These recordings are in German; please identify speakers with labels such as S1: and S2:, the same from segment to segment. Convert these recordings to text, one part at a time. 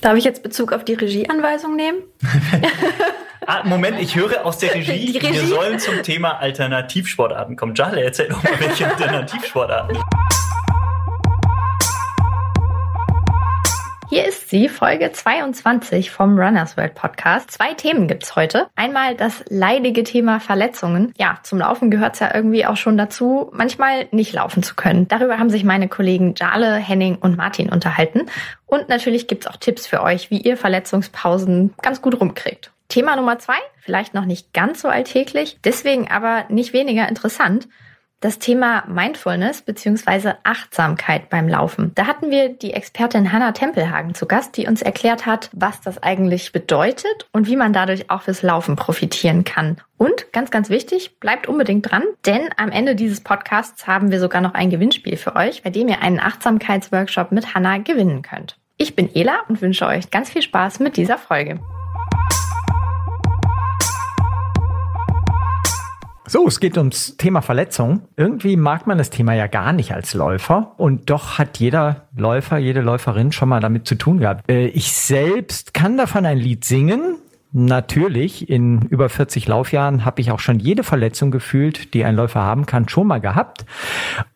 S1: Darf ich jetzt Bezug auf die Regieanweisung nehmen?
S2: ah, Moment, ich höre aus der Regie, Regie, wir sollen zum Thema Alternativsportarten kommen. Jale, erzähl doch mal, welche Alternativsportarten.
S1: Sie, Folge 22 vom Runners World Podcast. Zwei Themen gibt's heute. Einmal das leidige Thema Verletzungen. Ja, zum Laufen gehört's ja irgendwie auch schon dazu, manchmal nicht laufen zu können. Darüber haben sich meine Kollegen Jale, Henning und Martin unterhalten. Und natürlich gibt's auch Tipps für euch, wie ihr Verletzungspausen ganz gut rumkriegt. Thema Nummer zwei, vielleicht noch nicht ganz so alltäglich, deswegen aber nicht weniger interessant das Thema Mindfulness beziehungsweise Achtsamkeit beim Laufen. Da hatten wir die Expertin Hanna Tempelhagen zu Gast, die uns erklärt hat, was das eigentlich bedeutet und wie man dadurch auch fürs Laufen profitieren kann. Und ganz, ganz wichtig, bleibt unbedingt dran, denn am Ende dieses Podcasts haben wir sogar noch ein Gewinnspiel für euch, bei dem ihr einen Achtsamkeitsworkshop mit Hanna gewinnen könnt. Ich bin Ela und wünsche euch ganz viel Spaß mit dieser Folge.
S3: So, es geht ums Thema Verletzung. Irgendwie mag man das Thema ja gar nicht als Läufer und doch hat jeder Läufer, jede Läuferin schon mal damit zu tun gehabt. Äh, ich selbst kann davon ein Lied singen. Natürlich, in über 40 Laufjahren habe ich auch schon jede Verletzung gefühlt, die ein Läufer haben kann, schon mal gehabt.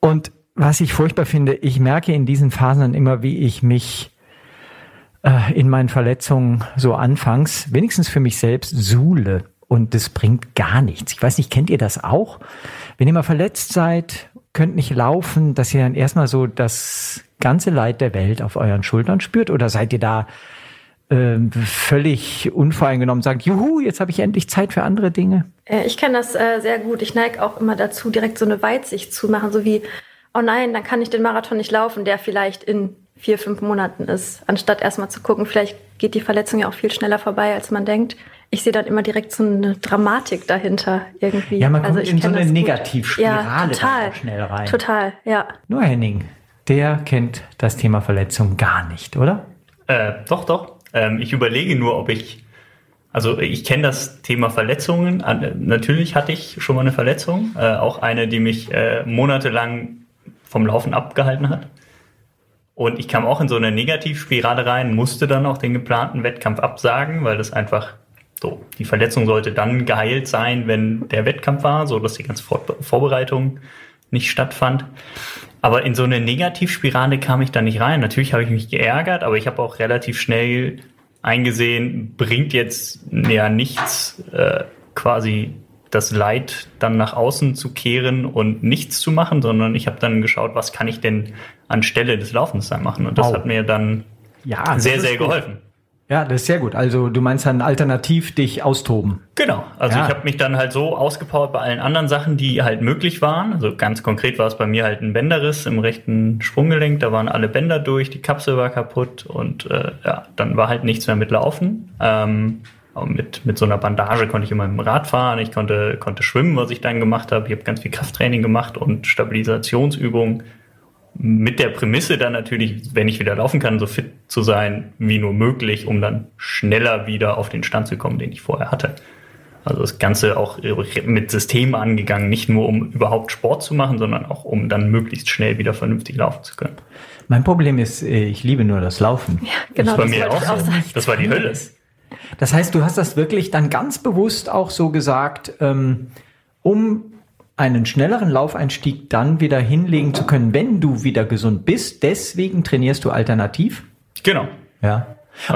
S3: Und was ich furchtbar finde, ich merke in diesen Phasen dann immer, wie ich mich äh, in meinen Verletzungen so anfangs, wenigstens für mich selbst, suhle und das bringt gar nichts. Ich weiß nicht, kennt ihr das auch? Wenn ihr mal verletzt seid, könnt nicht laufen, dass ihr dann erstmal so das ganze Leid der Welt auf euren Schultern spürt oder seid ihr da äh, völlig unvoreingenommen sagt, juhu, jetzt habe ich endlich Zeit für andere Dinge?
S1: Äh, ich kenne das äh, sehr gut. Ich neige auch immer dazu, direkt so eine Weitsicht zu machen, so wie, oh nein, dann kann ich den Marathon nicht laufen, der vielleicht in vier, fünf Monaten ist, anstatt erstmal zu gucken, vielleicht geht die Verletzung ja auch viel schneller vorbei, als man denkt ich sehe dann immer direkt so eine Dramatik dahinter irgendwie.
S3: Ja, man kommt also in so eine Negativspirale
S1: ja, total,
S3: schnell rein.
S1: Total, ja.
S3: Nur Henning, der kennt das Thema Verletzung gar nicht, oder?
S2: Äh, doch, doch. Ähm, ich überlege nur, ob ich, also ich kenne das Thema Verletzungen. Natürlich hatte ich schon mal eine Verletzung, äh, auch eine, die mich äh, monatelang vom Laufen abgehalten hat. Und ich kam auch in so eine Negativspirale rein, musste dann auch den geplanten Wettkampf absagen, weil das einfach so, die Verletzung sollte dann geheilt sein, wenn der Wettkampf war, so dass die ganze Vor Vorbereitung nicht stattfand. Aber in so eine Negativspirale kam ich da nicht rein. Natürlich habe ich mich geärgert, aber ich habe auch relativ schnell eingesehen, bringt jetzt ja nichts, äh, quasi das Leid dann nach außen zu kehren und nichts zu machen, sondern ich habe dann geschaut, was kann ich denn anstelle des Laufens dann machen. Und das wow. hat mir dann ja, sehr, sehr geholfen.
S3: Ja, das ist sehr gut. Also du meinst dann alternativ dich austoben.
S2: Genau. Also ja. ich habe mich dann halt so ausgepowert bei allen anderen Sachen, die halt möglich waren. Also ganz konkret war es bei mir halt ein Bänderriss im rechten Sprunggelenk. Da waren alle Bänder durch, die Kapsel war kaputt und äh, ja, dann war halt nichts mehr mit Laufen. Ähm, mit, mit so einer Bandage konnte ich immer im Rad fahren, ich konnte, konnte schwimmen, was ich dann gemacht habe. Ich habe ganz viel Krafttraining gemacht und Stabilisationsübungen mit der Prämisse dann natürlich, wenn ich wieder laufen kann, so fit zu sein wie nur möglich, um dann schneller wieder auf den Stand zu kommen, den ich vorher hatte. Also das Ganze auch mit Systemen angegangen, nicht nur um überhaupt Sport zu machen, sondern auch um dann möglichst schnell wieder vernünftig laufen zu können.
S3: Mein Problem ist, äh, ich liebe nur das Laufen.
S1: Ja, genau.
S2: Das war mir auch so. Das war die Hölle.
S3: Das heißt, du hast das wirklich dann ganz bewusst auch so gesagt, ähm, um einen schnelleren Laufeinstieg dann wieder hinlegen zu können, wenn du wieder gesund bist. Deswegen trainierst du alternativ.
S2: Genau.
S3: Ja.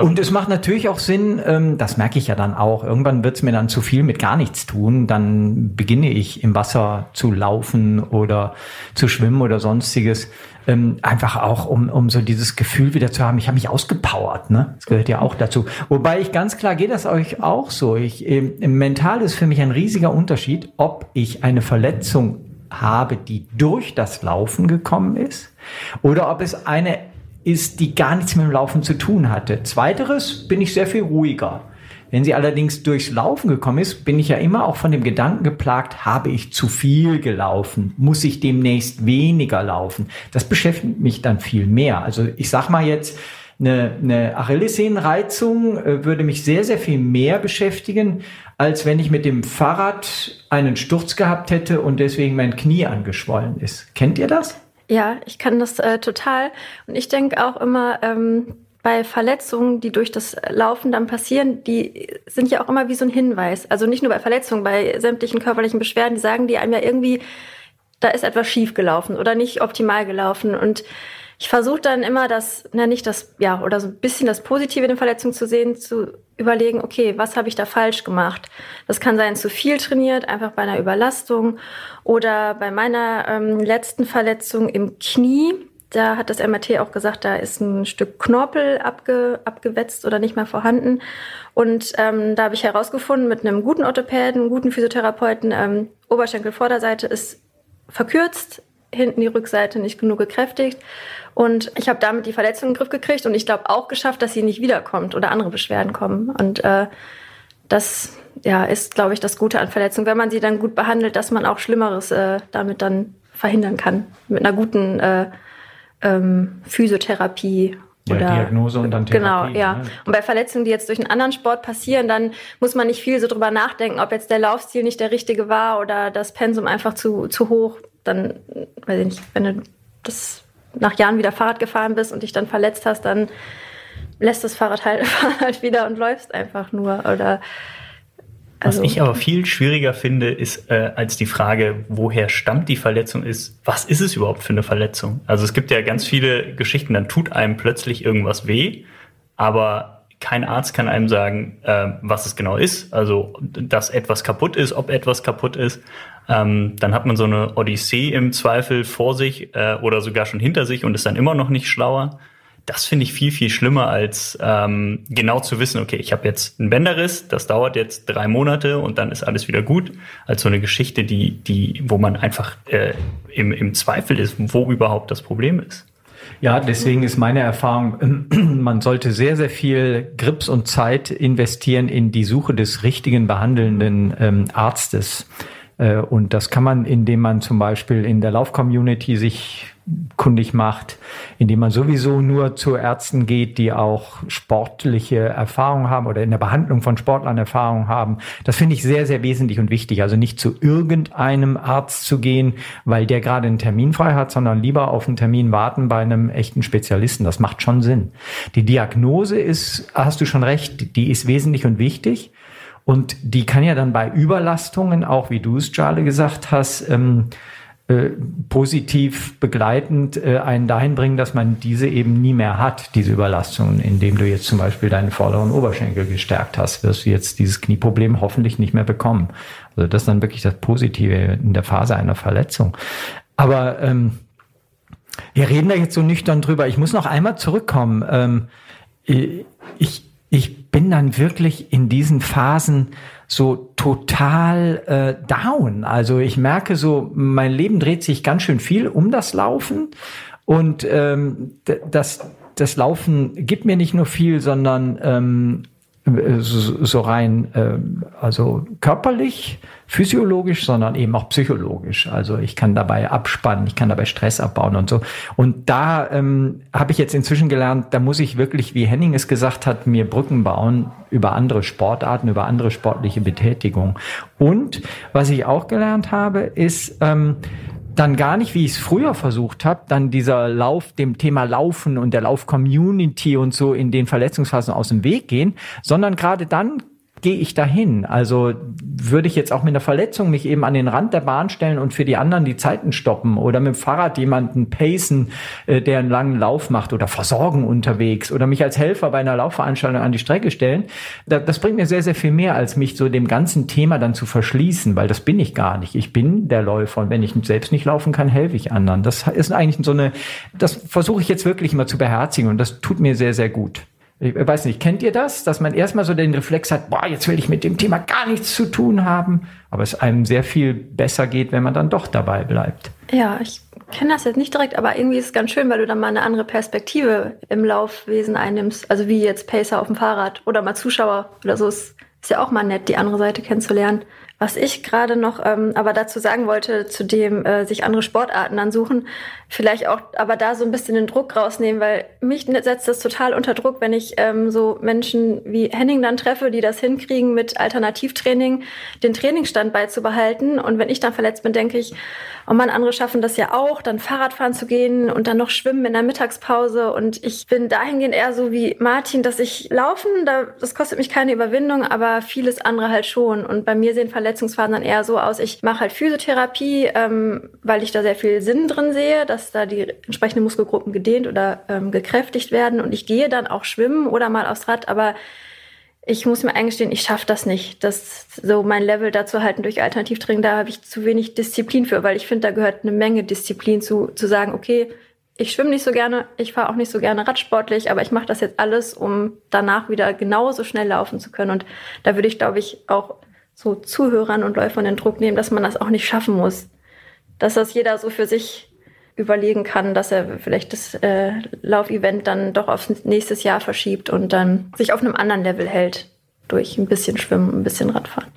S3: Und es macht natürlich auch Sinn, ähm, das merke ich ja dann auch, irgendwann wird es mir dann zu viel mit gar nichts tun, dann beginne ich im Wasser zu laufen oder zu schwimmen oder sonstiges. Ähm, einfach auch, um, um so dieses Gefühl wieder zu haben, ich habe mich ausgepowert, ne? Das gehört ja auch dazu. Wobei ich ganz klar, geht das euch auch so. Ich, ähm, mental ist für mich ein riesiger Unterschied, ob ich eine Verletzung habe, die durch das Laufen gekommen ist, oder ob es eine ist, die gar nichts mit dem Laufen zu tun hatte. Zweiteres bin ich sehr viel ruhiger. Wenn sie allerdings durchs Laufen gekommen ist, bin ich ja immer auch von dem Gedanken geplagt, habe ich zu viel gelaufen? Muss ich demnächst weniger laufen? Das beschäftigt mich dann viel mehr. Also ich sag mal jetzt, eine, eine Achillessehnenreizung äh, würde mich sehr, sehr viel mehr beschäftigen, als wenn ich mit dem Fahrrad einen Sturz gehabt hätte und deswegen mein Knie angeschwollen ist. Kennt ihr das?
S1: Ja, ich kann das äh, total. Und ich denke auch immer, ähm,
S4: bei Verletzungen, die durch das Laufen dann passieren, die sind ja auch immer wie so ein Hinweis. Also nicht nur bei Verletzungen, bei sämtlichen körperlichen Beschwerden, die sagen die einem ja irgendwie, da ist etwas schief gelaufen oder nicht optimal gelaufen. Und ich versuche dann immer das, na nicht das, ja, oder so ein bisschen das Positive in den Verletzungen zu sehen, zu überlegen, okay, was habe ich da falsch gemacht? Das kann sein, zu viel trainiert, einfach bei einer Überlastung oder bei meiner ähm, letzten Verletzung im Knie. Da hat das MRT auch gesagt, da ist ein Stück Knorpel abge, abgewetzt oder nicht mehr vorhanden. Und ähm, da habe ich herausgefunden, mit einem guten Orthopäden, einem guten Physiotherapeuten, ähm, Oberschenkelvorderseite ist verkürzt, hinten die Rückseite nicht genug gekräftigt. Und ich habe damit die Verletzung in den Griff gekriegt und ich glaube auch geschafft, dass sie nicht wiederkommt oder andere Beschwerden kommen. Und äh, das ja, ist, glaube ich, das Gute an Verletzungen, wenn man sie dann gut behandelt, dass man auch Schlimmeres äh, damit dann verhindern kann. Mit einer guten äh, ähm, Physiotherapie
S3: ja, oder Diagnose und dann
S4: Therapie. Genau, ja. Ne? Und bei Verletzungen, die jetzt durch einen anderen Sport passieren, dann muss man nicht viel so drüber nachdenken, ob jetzt der Laufstil nicht der richtige war oder das Pensum einfach zu, zu hoch. Dann, weiß ich nicht, wenn du das nach Jahren wieder Fahrrad gefahren bist und dich dann verletzt hast, dann lässt das Fahrrad halt, halt wieder und läufst einfach nur. Oder
S2: also, was ich aber viel schwieriger finde, ist äh, als die Frage, woher stammt die Verletzung, ist, was ist es überhaupt für eine Verletzung? Also es gibt ja ganz viele Geschichten, dann tut einem plötzlich irgendwas weh, aber kein Arzt kann einem sagen, äh, was es genau ist. Also dass etwas kaputt ist, ob etwas kaputt ist. Ähm, dann hat man so eine Odyssee im Zweifel vor sich äh, oder sogar schon hinter sich und ist dann immer noch nicht schlauer das finde ich viel, viel schlimmer, als ähm, genau zu wissen, okay, ich habe jetzt einen Bänderriss, das dauert jetzt drei Monate und dann ist alles wieder gut, als so eine Geschichte, die, die, wo man einfach äh, im, im Zweifel ist, wo überhaupt das Problem ist.
S3: Ja, deswegen ist meine Erfahrung, man sollte sehr, sehr viel Grips und Zeit investieren in die Suche des richtigen behandelnden ähm, Arztes. Äh, und das kann man, indem man zum Beispiel in der Lauf-Community sich kundig macht, indem man sowieso nur zu Ärzten geht, die auch sportliche Erfahrung haben oder in der Behandlung von Sportlern Erfahrung haben. Das finde ich sehr, sehr wesentlich und wichtig. Also nicht zu irgendeinem Arzt zu gehen, weil der gerade einen Termin frei hat, sondern lieber auf einen Termin warten bei einem echten Spezialisten. Das macht schon Sinn. Die Diagnose ist, hast du schon recht, die ist wesentlich und wichtig. Und die kann ja dann bei Überlastungen, auch wie du es, Charlie, gesagt hast, ähm, äh, positiv begleitend äh, einen dahin bringen, dass man diese eben nie mehr hat, diese Überlastungen, indem du jetzt zum Beispiel deinen vorderen Oberschenkel gestärkt hast, wirst du jetzt dieses Knieproblem hoffentlich nicht mehr bekommen. Also das ist dann wirklich das Positive in der Phase einer Verletzung. Aber ähm, wir reden da jetzt so nüchtern drüber. Ich muss noch einmal zurückkommen. Ähm, ich, ich bin dann wirklich in diesen Phasen so total äh, down. Also ich merke so, mein Leben dreht sich ganz schön viel um das Laufen und ähm, das, das Laufen gibt mir nicht nur viel, sondern ähm, so, so rein, äh, also körperlich, physiologisch, sondern eben auch psychologisch. Also ich kann dabei abspannen, ich kann dabei Stress abbauen und so. Und da ähm, habe ich jetzt inzwischen gelernt, da muss ich wirklich, wie Henning es gesagt hat, mir Brücken bauen über andere Sportarten, über andere sportliche Betätigung. Und was ich auch gelernt habe, ist, ähm, dann gar nicht, wie ich es früher versucht habe, dann dieser Lauf, dem Thema Laufen und der Lauf-Community und so in den Verletzungsphasen aus dem Weg gehen, sondern gerade dann gehe ich dahin? Also würde ich jetzt auch mit einer Verletzung mich eben an den Rand der Bahn stellen und für die anderen die Zeiten stoppen oder mit dem Fahrrad jemanden pacen, äh, der einen langen Lauf macht oder versorgen unterwegs oder mich als Helfer bei einer Laufveranstaltung an die Strecke stellen? das bringt mir sehr, sehr viel mehr, als mich so dem ganzen Thema dann zu verschließen, weil das bin ich gar nicht. Ich bin der Läufer und wenn ich selbst nicht laufen kann, helfe ich anderen. Das ist eigentlich so eine, das versuche ich jetzt wirklich immer zu beherzigen und das tut mir sehr, sehr gut. Ich weiß nicht, kennt ihr das, dass man erstmal so den Reflex hat, boah, jetzt will ich mit dem Thema gar nichts zu tun haben, aber es einem sehr viel besser geht, wenn man dann doch dabei bleibt.
S4: Ja, ich kenne das jetzt nicht direkt, aber irgendwie ist es ganz schön, weil du dann mal eine andere Perspektive im Laufwesen einnimmst. Also wie jetzt Pacer auf dem Fahrrad oder mal Zuschauer oder so. Ist, ist ja auch mal nett, die andere Seite kennenzulernen. Was ich gerade noch ähm, aber dazu sagen wollte, zu dem äh, sich andere Sportarten dann suchen, vielleicht auch aber da so ein bisschen den Druck rausnehmen, weil mich setzt das total unter Druck, wenn ich ähm, so Menschen wie Henning dann treffe, die das hinkriegen, mit Alternativtraining den Trainingsstand beizubehalten. Und wenn ich dann verletzt bin, denke ich, oh man, andere schaffen das ja auch, dann Fahrradfahren zu gehen und dann noch schwimmen in der Mittagspause. Und ich bin dahingehend eher so wie Martin, dass ich laufen, da, das kostet mich keine Überwindung, aber vieles andere halt schon. Und bei mir sehen Verletzungsphasen dann eher so aus, ich mache halt Physiotherapie, ähm, weil ich da sehr viel Sinn drin sehe, dass da die entsprechenden Muskelgruppen gedehnt oder ähm, gekräftigt werden. Und ich gehe dann auch schwimmen oder mal aufs Rad, aber ich muss mir eingestehen, ich schaffe das nicht, das so mein Level dazu halten durch Alternativtraining. Da habe ich zu wenig Disziplin für, weil ich finde, da gehört eine Menge Disziplin zu, zu sagen, okay, ich schwimme nicht so gerne, ich fahre auch nicht so gerne radsportlich, aber ich mache das jetzt alles, um danach wieder genauso schnell laufen zu können. Und da würde ich, glaube ich, auch so Zuhörern und Läufern den Druck nehmen, dass man das auch nicht schaffen muss. Dass das jeder so für sich überlegen kann, dass er vielleicht das äh, Laufevent dann doch aufs nächstes Jahr verschiebt und dann sich auf einem anderen Level hält durch ein bisschen Schwimmen, ein bisschen Radfahren.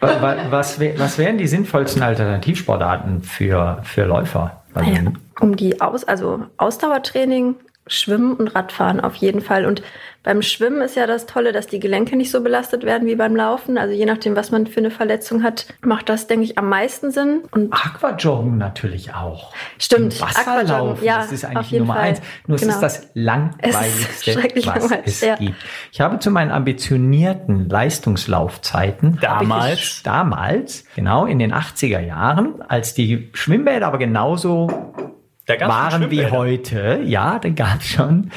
S3: Was, was wären die sinnvollsten Alternativsportarten für, für Läufer?
S4: Naja, um die Aus, also Ausdauertraining, Schwimmen und Radfahren auf jeden Fall. Und beim Schwimmen ist ja das Tolle, dass die Gelenke nicht so belastet werden wie beim Laufen. Also je nachdem, was man für eine Verletzung hat, macht das, denke ich, am meisten Sinn.
S3: Und Aquajoggen natürlich auch.
S4: Stimmt.
S3: Wasserlaufen, ja, das ist eigentlich Nummer Fall. eins. Nur genau. es ist das langweiligste, es was es ja. gibt. Ich habe zu meinen ambitionierten Leistungslaufzeiten
S2: damals,
S3: damals, genau in den 80er Jahren, als die Schwimmbäder aber genauso waren wie heute, ja, den gab es schon,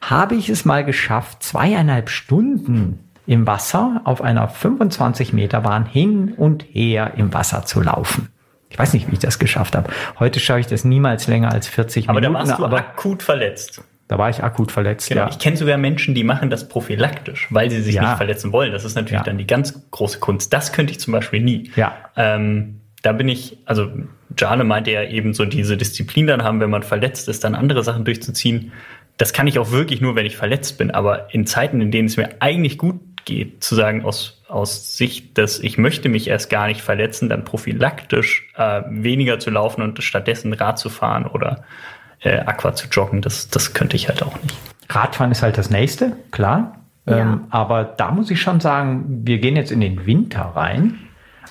S3: habe ich es mal geschafft, zweieinhalb Stunden im Wasser auf einer 25 Meter Bahn hin und her im Wasser zu laufen. Ich weiß nicht, wie ich das geschafft habe. Heute schaffe ich das niemals länger als 40
S2: aber
S3: Minuten.
S2: Aber da warst du aber akut verletzt.
S3: Da war ich akut verletzt,
S2: genau.
S3: ja.
S2: Ich kenne sogar Menschen, die machen das prophylaktisch, weil sie sich ja. nicht verletzen wollen. Das ist natürlich ja. dann die ganz große Kunst. Das könnte ich zum Beispiel nie.
S3: Ja.
S2: Ähm, da bin ich, also Jane meinte ja eben so diese Disziplin dann haben, wenn man verletzt ist, dann andere Sachen durchzuziehen. Das kann ich auch wirklich nur, wenn ich verletzt bin. Aber in Zeiten, in denen es mir eigentlich gut geht, zu sagen aus, aus Sicht, dass ich möchte mich erst gar nicht verletzen, dann prophylaktisch äh, weniger zu laufen und stattdessen Rad zu fahren oder äh, Aqua zu joggen, das, das könnte ich halt auch nicht.
S3: Radfahren ist halt das nächste, klar. Ja. Ähm, aber da muss ich schon sagen, wir gehen jetzt in den Winter rein.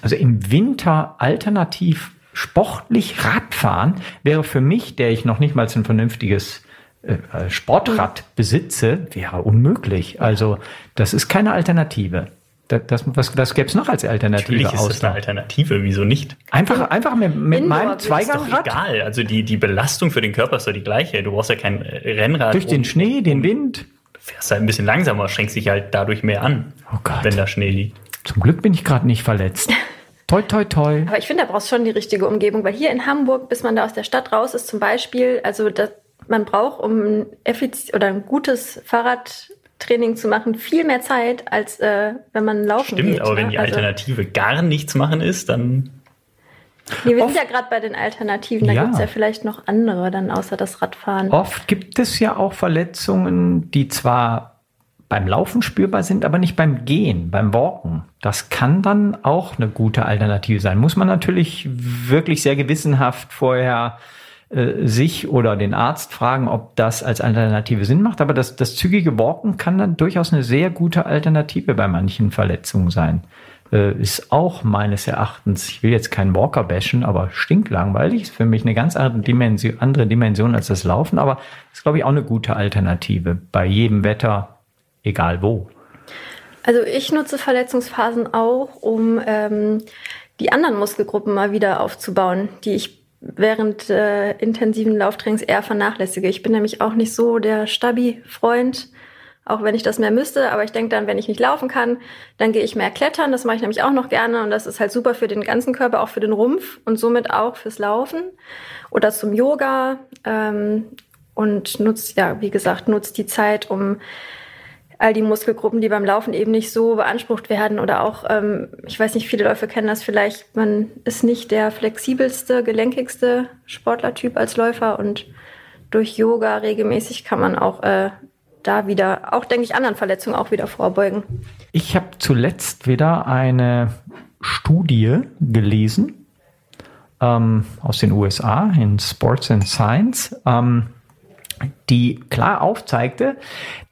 S3: Also im Winter alternativ sportlich Radfahren wäre für mich, der ich noch nicht mal ein vernünftiges äh, äh, Sportrad besitze, wäre unmöglich. Also das ist keine Alternative. Das, das, was, was gäbe es noch als Alternative?
S2: Natürlich ist das eine Alternative, wieso nicht?
S3: Einfach, einfach mit, mit meinem Zweigangrad?
S2: Ist doch egal, also die, die Belastung für den Körper ist doch die gleiche. Du brauchst ja kein Rennrad.
S3: Durch den Schnee, den Wind?
S2: Du fährst halt ein bisschen langsamer, schränkst dich halt dadurch mehr an,
S3: oh Gott.
S2: wenn da Schnee liegt.
S3: Zum Glück bin ich gerade nicht verletzt. Toi, toi, toi.
S4: Aber ich finde, da brauchst du schon die richtige Umgebung, weil hier in Hamburg, bis man da aus der Stadt raus ist, zum Beispiel, also das, man braucht, um ein effizient oder ein gutes Fahrradtraining zu machen, viel mehr Zeit, als äh, wenn man laufen
S2: Stimmt,
S4: geht.
S2: aber ne? wenn die also Alternative also, gar nichts machen ist, dann.
S4: Nee, wir oft, sind ja gerade bei den Alternativen, da ja. gibt es ja vielleicht noch andere dann außer das Radfahren.
S3: Oft gibt es ja auch Verletzungen, die zwar beim Laufen spürbar sind, aber nicht beim Gehen, beim Walken. Das kann dann auch eine gute Alternative sein. Muss man natürlich wirklich sehr gewissenhaft vorher äh, sich oder den Arzt fragen, ob das als Alternative Sinn macht. Aber das, das zügige Walken kann dann durchaus eine sehr gute Alternative bei manchen Verletzungen sein. Äh, ist auch meines Erachtens, ich will jetzt keinen Walker bashen, aber stinklangweilig. Ist für mich eine ganz andere Dimension, andere Dimension als das Laufen, aber ist, glaube ich, auch eine gute Alternative bei jedem Wetter egal wo?
S4: Also ich nutze Verletzungsphasen auch, um ähm, die anderen Muskelgruppen mal wieder aufzubauen, die ich während äh, intensiven Lauftrainings eher vernachlässige. Ich bin nämlich auch nicht so der Stabi-Freund, auch wenn ich das mehr müsste. Aber ich denke dann, wenn ich nicht laufen kann, dann gehe ich mehr klettern. Das mache ich nämlich auch noch gerne und das ist halt super für den ganzen Körper, auch für den Rumpf und somit auch fürs Laufen oder zum Yoga ähm, und nutzt ja, wie gesagt, nutzt die Zeit, um all die Muskelgruppen, die beim Laufen eben nicht so beansprucht werden oder auch, ähm, ich weiß nicht, viele Läufer kennen das vielleicht, man ist nicht der flexibelste, gelenkigste Sportlertyp als Läufer und durch Yoga regelmäßig kann man auch äh, da wieder, auch denke ich, anderen Verletzungen auch wieder vorbeugen.
S3: Ich habe zuletzt wieder eine Studie gelesen ähm, aus den USA in Sports and Science, ähm, die klar aufzeigte,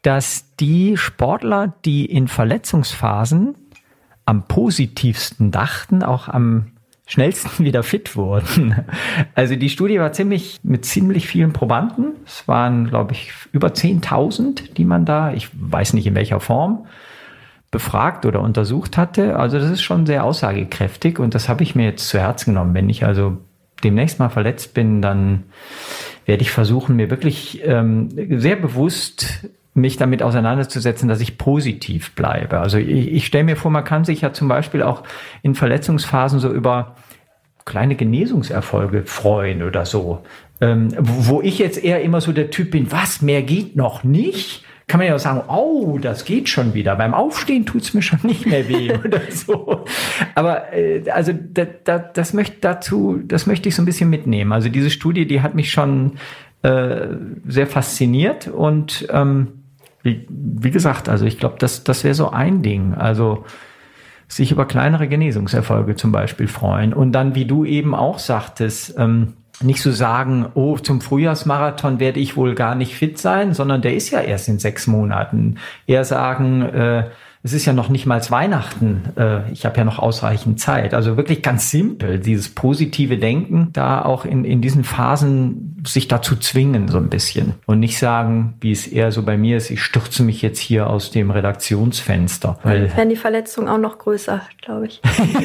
S3: dass die Sportler, die in Verletzungsphasen am positivsten dachten, auch am schnellsten wieder fit wurden. Also die Studie war ziemlich mit ziemlich vielen Probanden. Es waren, glaube ich, über 10.000, die man da, ich weiß nicht in welcher Form, befragt oder untersucht hatte. Also das ist schon sehr aussagekräftig und das habe ich mir jetzt zu Herzen genommen. Wenn ich also demnächst mal verletzt bin, dann werde ich versuchen, mir wirklich ähm, sehr bewusst mich damit auseinanderzusetzen, dass ich positiv bleibe. Also ich, ich stelle mir vor, man kann sich ja zum Beispiel auch in Verletzungsphasen so über kleine Genesungserfolge freuen oder so. Ähm, wo, ich jetzt eher immer so der Typ bin, was, mehr geht noch nicht? Kann man ja auch sagen, oh, das geht schon wieder. Beim Aufstehen tut's mir schon nicht mehr weh oder so. Aber äh, also da, da, das möchte dazu, das möchte ich so ein bisschen mitnehmen. Also diese Studie, die hat mich schon äh, sehr fasziniert und ähm, wie, wie gesagt, also ich glaube, das, das wäre so ein Ding. Also sich über kleinere Genesungserfolge zum Beispiel freuen. Und dann, wie du eben auch sagtest, ähm, nicht so sagen, oh, zum Frühjahrsmarathon werde ich wohl gar nicht fit sein, sondern der ist ja erst in sechs Monaten. Eher sagen, äh, es ist ja noch nicht mal Weihnachten, äh, ich habe ja noch ausreichend Zeit. Also wirklich ganz simpel, dieses positive Denken, da auch in, in diesen Phasen sich dazu zwingen, so ein bisschen. Und nicht sagen, wie es eher so bei mir ist, ich stürze mich jetzt hier aus dem Redaktionsfenster.
S4: Weil Dann werden die Verletzungen auch noch größer, glaube ich.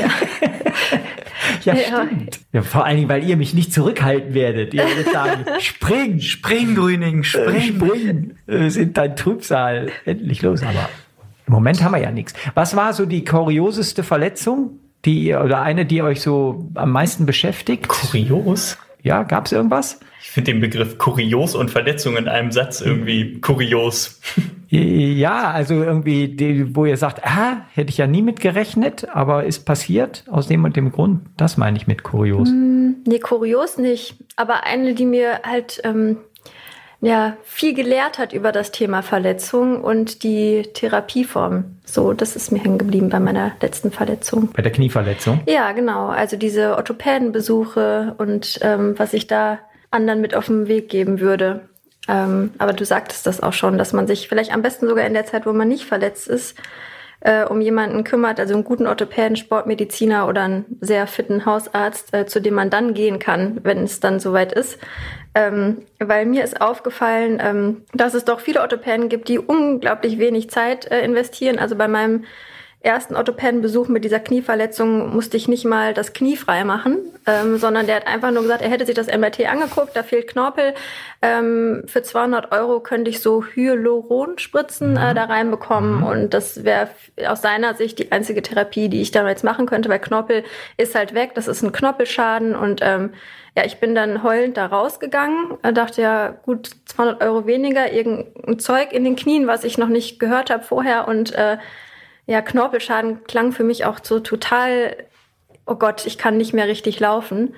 S3: ja. ja, stimmt. Ja, vor allen Dingen, weil ihr mich nicht zurückhalten werdet. Ihr werdet sagen, spring, spring, Grüning, spring, äh, spring. Wir sind dein Trübsal. Endlich los, aber im Moment haben wir ja nichts. Was war so die kurioseste Verletzung, die oder eine, die euch so am meisten beschäftigt?
S2: Kurios?
S3: Ja, gab es irgendwas?
S2: Ich finde den Begriff kurios und Verletzung in einem Satz irgendwie kurios.
S3: Ja, also irgendwie, die, wo ihr sagt, ah, hätte ich ja nie mit gerechnet, aber ist passiert aus dem und dem Grund. Das meine ich mit kurios. Mm,
S4: nee, kurios nicht. Aber eine, die mir halt ähm, ja, viel gelehrt hat über das Thema Verletzung und die Therapieform. So, das ist mir hängen geblieben bei meiner letzten Verletzung.
S3: Bei der Knieverletzung?
S4: Ja, genau. Also diese Orthopädenbesuche und ähm, was ich da anderen mit auf den Weg geben würde. Ähm, aber du sagtest das auch schon, dass man sich vielleicht am besten sogar in der Zeit, wo man nicht verletzt ist, äh, um jemanden kümmert, also einen guten Orthopäden, Sportmediziner oder einen sehr fitten Hausarzt, äh, zu dem man dann gehen kann, wenn es dann soweit ist. Ähm, weil mir ist aufgefallen, ähm, dass es doch viele Orthopäden gibt, die unglaublich wenig Zeit äh, investieren. Also bei meinem ersten Orthopädenbesuch mit dieser Knieverletzung musste ich nicht mal das Knie frei machen, ähm, sondern der hat einfach nur gesagt, er hätte sich das MRT angeguckt, da fehlt Knorpel. Ähm, für 200 Euro könnte ich so Hyaluron-Spritzen äh, mhm. da reinbekommen mhm. und das wäre aus seiner Sicht die einzige Therapie, die ich damals machen könnte, weil Knorpel ist halt weg, das ist ein Knorpelschaden und ähm, ja, ich bin dann heulend da rausgegangen, dachte ja, gut, 200 Euro weniger, irgendein Zeug in den Knien, was ich noch nicht gehört habe vorher und äh, ja, Knorpelschaden klang für mich auch so total, oh Gott, ich kann nicht mehr richtig laufen.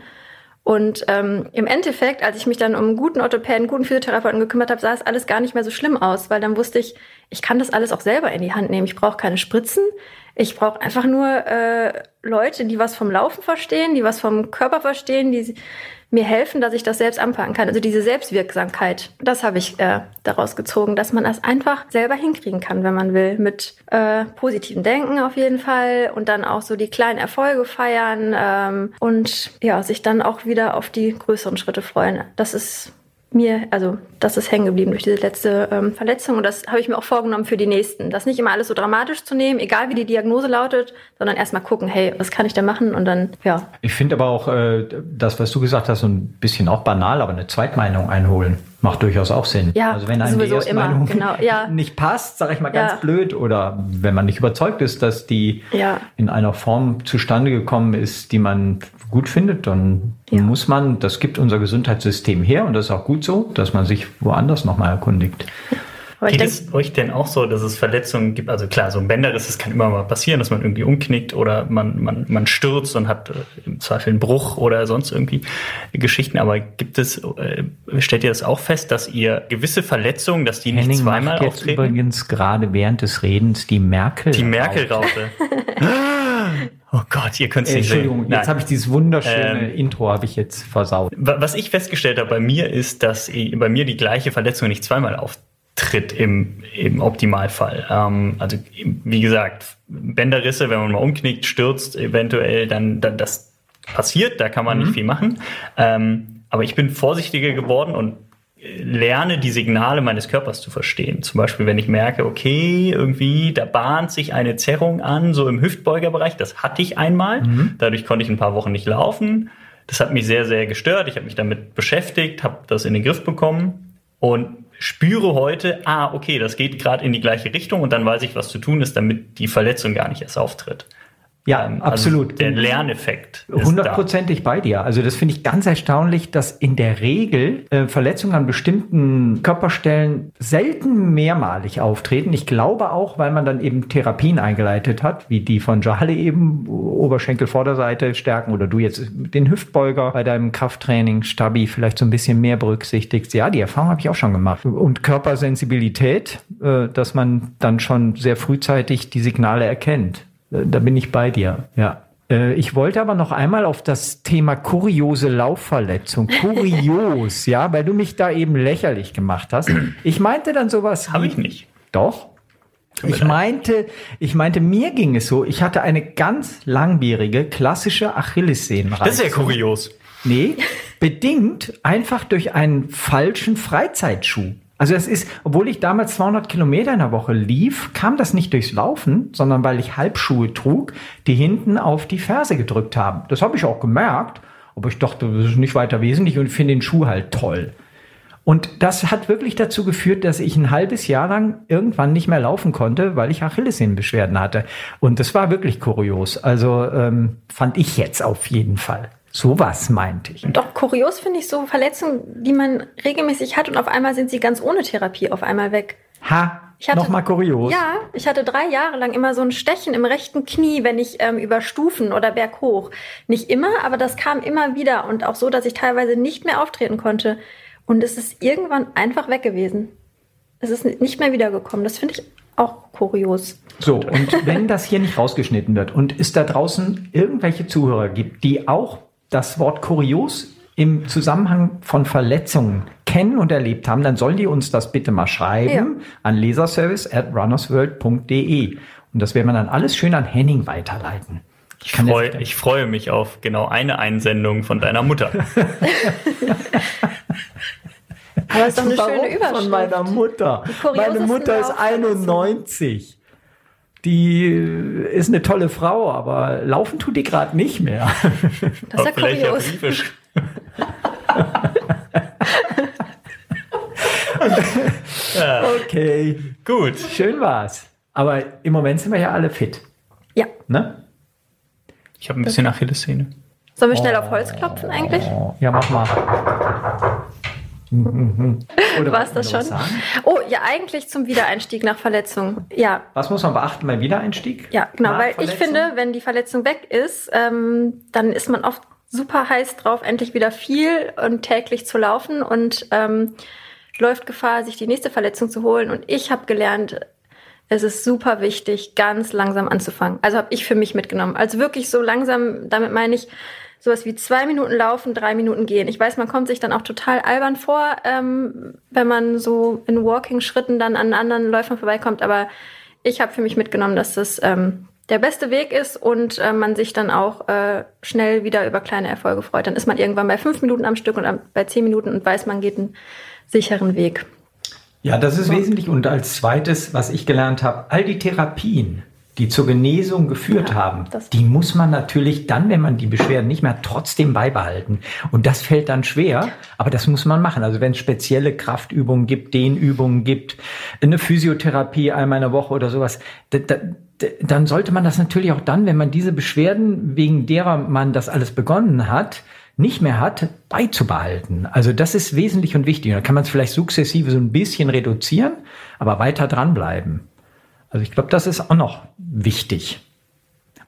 S4: Und ähm, im Endeffekt, als ich mich dann um einen guten Orthopäden, guten Physiotherapeuten gekümmert habe, sah es alles gar nicht mehr so schlimm aus, weil dann wusste ich, ich kann das alles auch selber in die Hand nehmen. Ich brauche keine Spritzen. Ich brauche einfach nur äh, Leute, die was vom Laufen verstehen, die was vom Körper verstehen, die mir helfen, dass ich das selbst anpacken kann. Also diese Selbstwirksamkeit, das habe ich äh, daraus gezogen, dass man das einfach selber hinkriegen kann, wenn man will. Mit äh, positivem Denken auf jeden Fall und dann auch so die kleinen Erfolge feiern ähm, und ja, sich dann auch wieder auf die größeren Schritte freuen. Das ist mir, also das ist hängen geblieben durch diese letzte ähm, Verletzung und das habe ich mir auch vorgenommen für die nächsten. Das nicht immer alles so dramatisch zu nehmen, egal wie die Diagnose lautet, sondern erstmal gucken, hey, was kann ich da machen und dann, ja.
S3: Ich finde aber auch äh, das, was du gesagt hast, so ein bisschen auch banal, aber eine Zweitmeinung einholen macht durchaus auch Sinn.
S4: Ja, also wenn einem die erste immer, Meinung genau, ja.
S3: nicht passt, sage ich mal ganz ja. blöd, oder wenn man nicht überzeugt ist, dass die ja. in einer Form zustande gekommen ist, die man gut findet, dann muss man, das gibt unser Gesundheitssystem her und das ist auch gut so, dass man sich woanders nochmal erkundigt.
S2: Geht es euch denn auch so, dass es Verletzungen gibt? Also klar, so ein Bänderriss, das kann immer mal passieren, dass man irgendwie umknickt oder man, man, man stürzt und hat äh, im Zweifel einen Bruch oder sonst irgendwie Geschichten. Aber gibt es, äh, stellt ihr das auch fest, dass ihr gewisse Verletzungen, dass die Henning nicht zweimal
S3: macht jetzt auftreten? übrigens gerade während des Redens die Merkel.
S2: Die Merkel-Raute. Oh Gott, ihr könnt es nicht
S3: Entschuldigung,
S2: sehen.
S3: jetzt habe ich dieses wunderschöne
S2: Ähm,
S3: Intro habe ich jetzt versaut.
S2: Wa- Was ich festgestellt habe bei mir ist, dass i- bei mir die gleiche Verletzung nicht zweimal auftritt im, im Optimalfall. Ähm, also wie gesagt, Bänderrisse, wenn man mal umknickt, stürzt eventuell, dann, dann das passiert, da kann man nicht viel machen. Ähm, aber ich bin vorsichtiger geworden und lerne die Signale meines Körpers zu verstehen. Zum Beispiel, wenn ich merke, okay, irgendwie, da bahnt sich eine Zerrung an, so im Hüftbeugerbereich, das hatte ich einmal. Dadurch konnte ich ein paar Wochen nicht laufen. Das hat mich sehr, sehr gestört. Ich habe mich damit beschäftigt, habe das in den Griff bekommen und spüre heute, ah, okay, das geht gerade in die gleiche Richtung und dann weiß ich, was zu tun ist, damit die Verletzung gar nicht erst auftritt.
S3: Ja,
S2: Ähm,
S3: absolut.
S2: Also der Lerneffekt.
S3: Hundertprozentig bei dir. Also das finde ich ganz erstaunlich, dass in der Regel äh, Verletzungen an bestimmten Körperstellen selten mehrmalig auftreten. Ich glaube auch, weil man dann eben Therapien eingeleitet hat, wie die von Jale eben, Oberschenkelvorderseite stärken oder du jetzt den Hüftbeuger bei deinem Krafttraining, Stabi vielleicht so ein bisschen mehr berücksichtigst. Ja, die Erfahrung habe ich auch schon gemacht. Und Körpersensibilität, äh, dass man dann schon sehr frühzeitig die Signale erkennt. Äh, Da bin ich bei dir, ja. Äh, Ich wollte aber noch einmal auf das Thema kuriose Laufverletzung. Kurios, ja, weil du mich da eben lächerlich gemacht hast. Ich meinte dann sowas.
S2: Habe ich nicht.
S3: Doch. Ich meinte, ich meinte, mir ging es so, ich hatte eine ganz langwierige, klassische Achillessehnenreizung.
S2: Das ist ja kurios.
S3: Nee, bedingt einfach durch einen falschen Freizeitschuh. Also es ist, obwohl ich damals 200 Kilometer in der Woche lief, kam das nicht durchs Laufen, sondern weil ich Halbschuhe trug, die hinten auf die Ferse gedrückt haben. Das habe ich auch gemerkt, aber ich dachte, das ist nicht weiter wesentlich und finde den Schuh halt toll. Und das hat wirklich dazu geführt, dass ich ein halbes Jahr lang irgendwann nicht mehr laufen konnte, weil ich Achillessehnenbeschwerden hatte. Und das war wirklich kurios. Also ähm, fand ich jetzt auf jeden Fall. Sowas meinte ich.
S4: Doch kurios finde ich so Verletzungen, die man regelmäßig hat und auf einmal sind sie ganz ohne Therapie auf einmal weg.
S3: Ha,
S4: Ich hatte-
S3: nochmal kurios.
S4: Ja, ich hatte drei Jahre lang immer so ein Stechen im rechten Knie, wenn ich ähm, über Stufen oder berghoch. Nicht immer, aber das kam immer wieder und auch so, dass ich teilweise nicht mehr auftreten konnte. Und es ist irgendwann einfach weg gewesen. Es ist nicht mehr wiedergekommen. Das finde ich auch kurios.
S3: So, und wenn das hier nicht rausgeschnitten wird und es da draußen irgendwelche Zuhörer gibt, die auch das Wort kurios im Zusammenhang von Verletzungen kennen und erlebt haben, dann sollen die uns das bitte mal schreiben
S4: Ja.
S3: an leserservice at runnersworld.de. Und das werden wir dann alles schön an Henning weiterleiten.
S2: Ich,
S3: kann
S2: freu, ich freue mich auf genau eine Einsendung von deiner Mutter.
S4: Aber es ist doch eine
S3: Warum
S4: schöne Überschrift.
S3: Von meiner Mutter. Meine Mutter ist
S4: Laufverletzungen.
S3: 91. Die ist eine tolle Frau, aber laufen tut die gerade nicht mehr.
S4: Das ist ja kurios.
S3: Okay,
S2: Gut.
S3: schön war's. Aber im Moment sind wir ja alle fit,
S4: Ja.
S3: ne?
S2: Ich habe ein bisschen Achillessehne.
S4: Sollen wir schnell auf Holz klopfen eigentlich?
S3: Oh, ja, mach mal. Oder
S4: War es das schon?
S3: was?
S4: Oh, ja, eigentlich zum Wiedereinstieg nach Verletzung. Ja,
S3: Was muss man beachten beim Wiedereinstieg?
S4: Ja, genau, weil ich
S3: Verletzung?
S4: finde, wenn die Verletzung weg ist, ähm, dann ist man oft super heiß drauf, endlich wieder viel und täglich zu laufen und ähm, läuft Gefahr, sich die nächste Verletzung zu holen. Und ich habe gelernt, es ist super wichtig, ganz langsam anzufangen. Also habe ich für mich mitgenommen. Also wirklich so langsam, damit meine ich sowas wie zwei Minuten laufen, drei Minuten gehen. Ich weiß, man kommt sich dann auch total albern vor, ähm, wenn man so in Walking-Schritten dann an anderen Läufern vorbeikommt. Aber ich habe für mich mitgenommen, dass das ähm, der beste Weg ist und äh, man sich dann auch äh, schnell wieder über kleine Erfolge freut. Dann ist man irgendwann bei fünf Minuten am Stück und am, bei zehn Minuten und weiß, man geht einen sicheren Weg.
S3: Ja, das ist wesentlich. Und als zweites, was ich gelernt habe, all die Therapien, die zur Genesung geführt
S4: Ja,
S3: haben, die muss man natürlich dann, wenn man die Beschwerden nicht mehr hat, trotzdem beibehalten. Und das fällt dann schwer, aber das muss man machen. Also wenn es spezielle Kraftübungen gibt, Dehnübungen gibt, eine Physiotherapie einmal in der Woche oder sowas, da, da, da- dann sollte man das natürlich auch dann, wenn man diese Beschwerden, wegen derer man das alles begonnen hat, nicht mehr hat, beizubehalten. Also das ist wesentlich und wichtig. Und Da kann man es vielleicht sukzessive so ein bisschen reduzieren, aber weiter dranbleiben. Also ich glaube, das ist auch noch wichtig.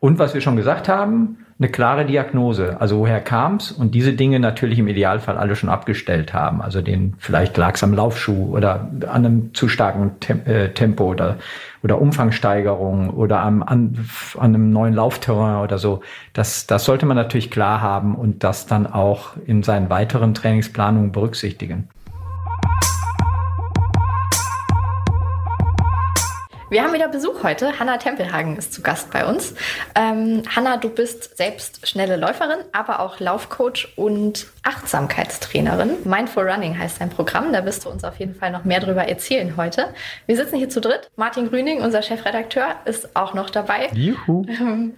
S3: Und was wir schon gesagt haben, eine klare Diagnose. Also woher kam's Und diese Dinge natürlich im Idealfall alle schon abgestellt haben. Also den vielleicht lag's am Laufschuh oder an einem zu starken äh, Tempo oder, oder Umfangsteigerung oder am, an, an einem neuen Laufterrain oder so. Das, das sollte man natürlich klar haben und das dann auch in seinen weiteren Trainingsplanungen berücksichtigen.
S1: Wir haben wieder Besuch heute. Hanna Tempelhagen ist zu Gast bei uns. Ähm, Hanna, du bist selbst schnelle Läuferin, aber auch Laufcoach und Achtsamkeitstrainerin. Mindful Running heißt dein Programm. Da wirst du uns auf jeden Fall noch mehr darüber erzählen heute. Wir sitzen hier zu dritt. Martin Grüning, unser Chefredakteur, ist auch noch dabei.
S3: Juhu.
S1: Ähm,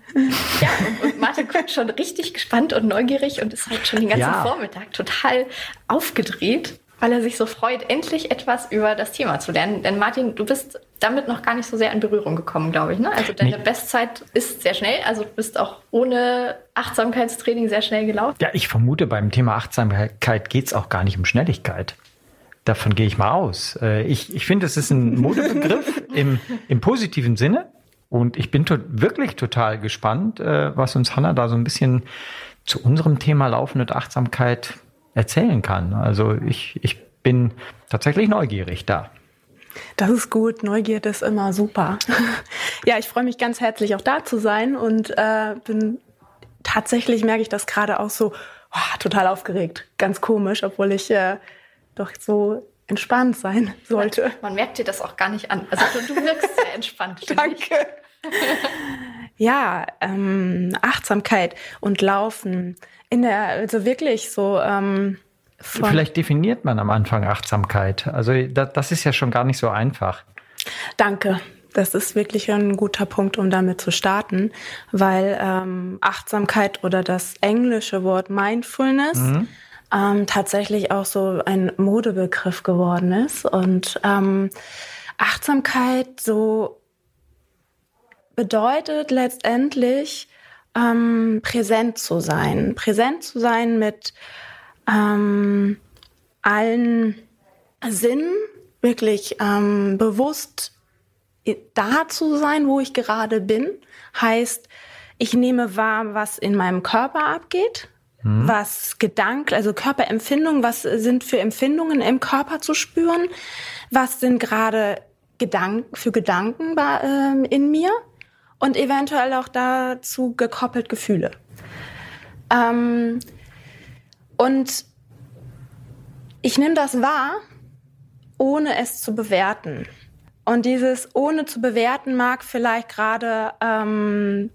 S1: ja, und, und Martin guckt schon richtig gespannt und neugierig und ist heute schon den ganzen ja. Vormittag total aufgedreht weil er sich so freut, endlich etwas über das Thema zu lernen. Denn Martin, du bist damit noch gar nicht so sehr in Berührung gekommen, glaube ich. Ne? Also deine nee. Bestzeit ist sehr schnell. Also du bist auch ohne Achtsamkeitstraining sehr schnell gelaufen.
S3: Ja, ich vermute, beim Thema Achtsamkeit geht es auch gar nicht um Schnelligkeit. Davon gehe ich mal aus. Äh, ich, ich finde, es ist ein Modebegriff im, im positiven Sinne. Und ich bin to wirklich total gespannt, äh, was uns Hanna da so ein bisschen zu unserem Thema Laufen und Achtsamkeit erzählen kann. Also ich, ich bin tatsächlich neugierig da.
S5: Das ist gut. Neugierde ist immer super. ja, ich freue mich ganz herzlich auch da zu sein und äh, bin tatsächlich merke ich das gerade auch so oh, total aufgeregt. Ganz komisch, obwohl ich äh, doch so entspannt sein sollte.
S1: Man, man, merkt dir das auch gar nicht an. Also du, du wirkst sehr entspannt.
S5: Danke. ja, ähm, Achtsamkeit und Laufen in der, also wirklich so. Ähm,
S3: Vielleicht definiert man am Anfang Achtsamkeit. Also das, das ist ja schon gar nicht so einfach.
S5: Danke. Das ist wirklich ein guter Punkt, um damit zu starten, weil ähm, Achtsamkeit oder das englische Wort Mindfulness mhm. ähm, tatsächlich auch so ein Modebegriff geworden ist. Und ähm, Achtsamkeit so bedeutet letztendlich ähm, präsent zu sein. Präsent zu sein mit ähm, allen Sinnen, wirklich ähm, bewusst da zu sein, wo ich gerade bin. Heißt, ich nehme wahr, was in meinem Körper abgeht, mhm. was Gedanken, also Körperempfindungen, was sind für Empfindungen im Körper zu spüren, was sind gerade Gedanken für Gedanken bei, äh, in mir und eventuell auch dazu gekoppelt Gefühle. Ähm, und ich nehme das wahr, ohne es zu bewerten. Und dieses ohne zu bewerten mag vielleicht gerade, ähm,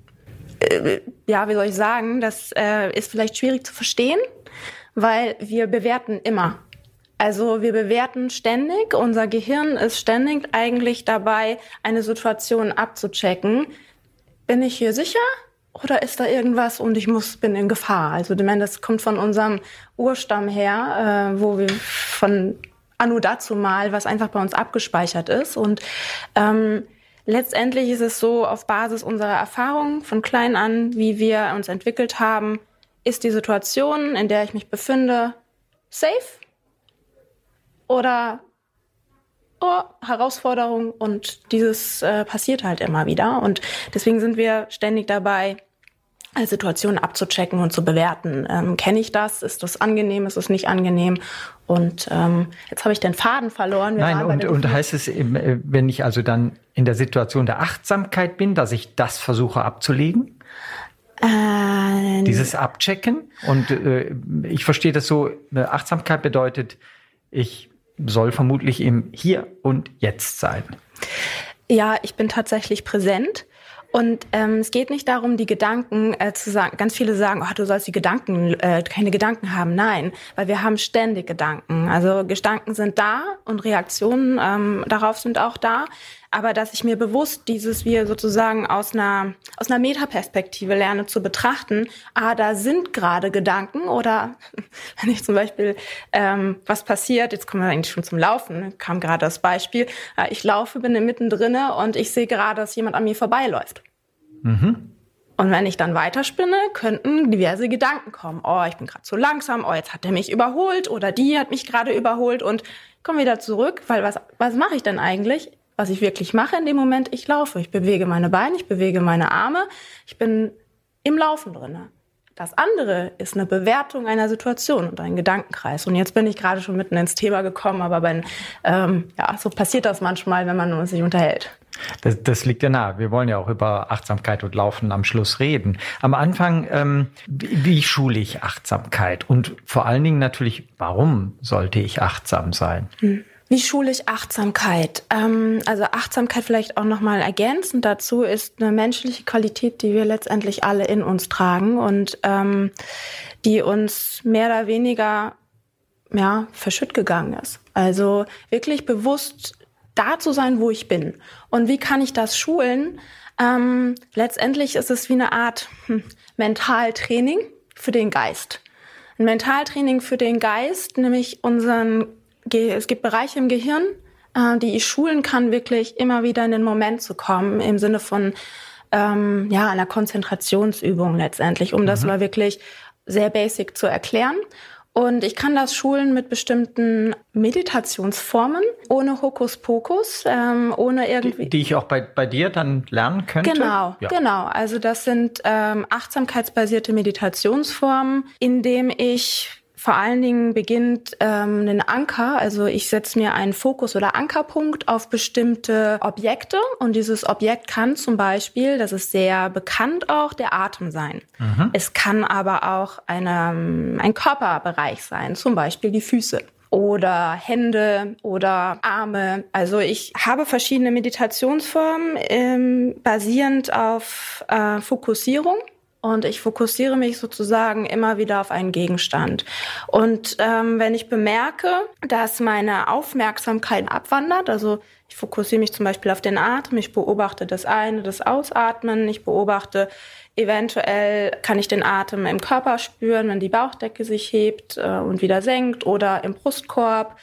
S5: äh, ja, wie soll ich sagen, das äh, ist vielleicht schwierig zu verstehen, weil wir bewerten immer. Also wir bewerten ständig, unser Gehirn ist ständig eigentlich dabei, eine Situation abzuchecken. Bin ich hier sicher? oder ist da irgendwas und ich muss bin in Gefahr? Also das kommt von unserem Urstamm her, äh, wo wir von Anno dazu mal, was einfach bei uns abgespeichert ist und ähm, letztendlich ist es so auf Basis unserer Erfahrungen von klein an, wie wir uns entwickelt haben, ist die Situation, in der ich mich befinde, safe oder oh, Herausforderung und dieses äh, passiert halt immer wieder. Und deswegen sind wir ständig dabei, Situationen abzuchecken und zu bewerten. Ähm, Kenne ich das? Ist das angenehm? Ist es nicht angenehm? Und ähm, jetzt habe ich den Faden verloren.
S3: Wir Nein, und, und heißt es, äh, wenn ich also dann in der Situation der Achtsamkeit bin, dass ich das versuche abzulegen? Äh, Dieses Abchecken. Und äh, ich verstehe das so, Achtsamkeit bedeutet, ich soll vermutlich im Hier und Jetzt sein.
S5: Ja, ich bin tatsächlich präsent. Und ähm, es geht nicht darum, die Gedanken äh, zu sagen. Ganz viele sagen, oh, du sollst die Gedanken, äh, keine Gedanken haben. Nein, weil wir haben ständig Gedanken. Also Gedanken sind da und Reaktionen ähm, darauf sind auch da. Aber dass ich mir bewusst dieses wir sozusagen aus einer aus einer Metaperspektive lerne zu betrachten. Ah, da sind gerade Gedanken oder wenn ich zum Beispiel ähm, was passiert. Jetzt kommen wir eigentlich schon zum Laufen. Kam gerade das Beispiel. Äh, ich laufe, bin mittendrin und ich sehe gerade, dass jemand an mir vorbeiläuft. Mhm. Und wenn ich dann weiterspinne, könnten diverse Gedanken kommen. Oh, ich bin gerade zu langsam. Oh, jetzt hat er mich überholt oder die hat mich gerade überholt und komme wieder zurück, weil was, was mache ich denn eigentlich? Was ich wirklich mache in dem Moment, ich laufe. Ich bewege meine Beine, ich bewege meine Arme. Ich bin im Laufen drinne. Das andere ist eine Bewertung einer Situation und ein Gedankenkreis. Und jetzt bin ich gerade schon mitten ins Thema gekommen, aber wenn, ähm, ja, so passiert das manchmal, wenn man sich unterhält.
S3: Das, das liegt ja nahe. Wir wollen ja auch über Achtsamkeit und Laufen am Schluss reden. Am Anfang, ähm, wie, wie schule ich Achtsamkeit? Und vor allen Dingen natürlich, warum sollte ich achtsam sein?
S5: Hm. Wie schule ich Achtsamkeit? Ähm, also Achtsamkeit vielleicht auch nochmal ergänzend dazu ist eine menschliche Qualität, die wir letztendlich alle in uns tragen und ähm, die uns mehr oder weniger ja, verschütt gegangen ist. Also wirklich bewusst da zu sein, wo ich bin. Und wie kann ich das schulen? Ähm, letztendlich ist es wie eine Art hm, Mentaltraining für den Geist. Ein Mentaltraining für den Geist, nämlich unseren es gibt Bereiche im Gehirn, äh, die ich schulen kann, wirklich immer wieder in den Moment zu kommen, im Sinne von ähm, ja, einer Konzentrationsübung letztendlich, um mhm. das mal wirklich sehr basic zu erklären. Und ich kann das schulen mit bestimmten Meditationsformen, ohne Hokuspokus, ähm, ohne irgendwie.
S3: Die, die, ich auch bei, bei dir dann lernen könnte?
S5: Genau, ja. genau. Also das sind ähm, achtsamkeitsbasierte Meditationsformen, indem ich vor allen Dingen beginnt ähm, ein Anker, also ich setze mir einen Fokus oder Ankerpunkt auf bestimmte Objekte und dieses Objekt kann zum Beispiel, das ist sehr bekannt auch, der Atem sein. Mhm. Es kann aber auch eine, ein Körperbereich sein, zum Beispiel die Füße oder Hände oder Arme. Also ich habe verschiedene Meditationsformen ähm, basierend auf äh, Fokussierung. Und ich fokussiere mich sozusagen immer wieder auf einen Gegenstand. Und ähm, wenn ich bemerke, dass meine Aufmerksamkeit abwandert, also ich fokussiere mich zum Beispiel auf den Atem, ich beobachte das Eine, das Ausatmen, ich beobachte eventuell, kann ich den Atem im Körper spüren, wenn die Bauchdecke sich hebt äh, und wieder senkt oder im Brustkorb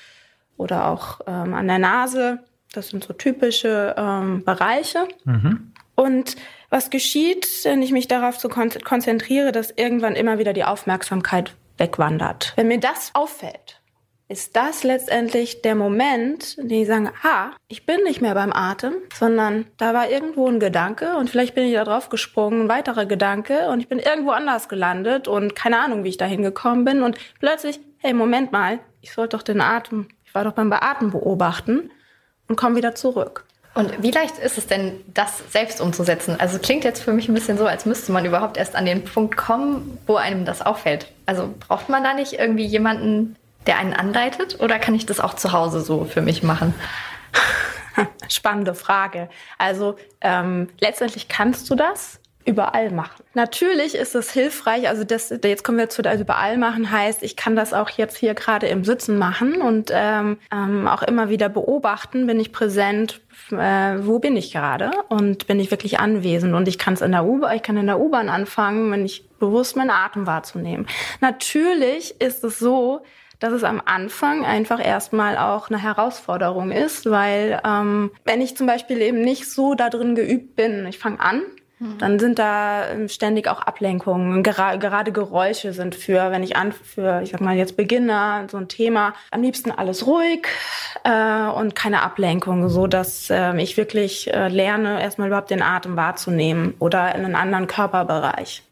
S5: oder auch ähm, an der Nase. Das sind so typische ähm, Bereiche. Mhm. Und was geschieht, wenn ich mich darauf so konzentriere, dass irgendwann immer wieder die Aufmerksamkeit wegwandert? Wenn mir das auffällt, ist das letztendlich der Moment, in dem ich sage, ah, ich bin nicht mehr beim Atem, sondern da war irgendwo ein Gedanke und vielleicht bin ich da drauf gesprungen, ein weiterer Gedanke und ich bin irgendwo anders gelandet und keine Ahnung, wie ich da hingekommen bin und plötzlich, hey, Moment mal, ich sollte doch den Atem, ich war doch beim Beatmen beobachten und komme wieder zurück.
S1: Und wie leicht ist es denn, das selbst umzusetzen? Also klingt jetzt für mich ein bisschen so, als müsste man überhaupt erst an den Punkt kommen, wo einem das auffällt. Also braucht man da nicht irgendwie jemanden, der einen anleitet? Oder kann ich das auch zu Hause so für mich machen?
S5: Spannende Frage. Also ähm, letztendlich kannst du das überall machen. Natürlich ist es hilfreich, also das, jetzt kommen wir zu das überall machen, heißt, ich kann das auch jetzt hier gerade im Sitzen machen und ähm, ähm, auch immer wieder beobachten, bin ich präsent, äh, wo bin ich gerade und bin ich wirklich anwesend und ich kann es in der U-Bahn, ich kann in der U-Bahn anfangen, wenn ich bewusst meinen Atem wahrzunehmen. Natürlich ist es so, dass es am Anfang einfach erstmal auch eine Herausforderung ist, weil ähm, wenn ich zum Beispiel eben nicht so da drin geübt bin, ich fange an. Dann sind da ähm, ständig auch Ablenkungen. Gera gerade Geräusche sind für, wenn ich an, für, ich sag mal jetzt Beginner, so ein Thema, am liebsten alles ruhig äh, und keine Ablenkung, so dass äh, ich wirklich äh, lerne, erstmal überhaupt den Atem wahrzunehmen oder in einen anderen Körperbereich.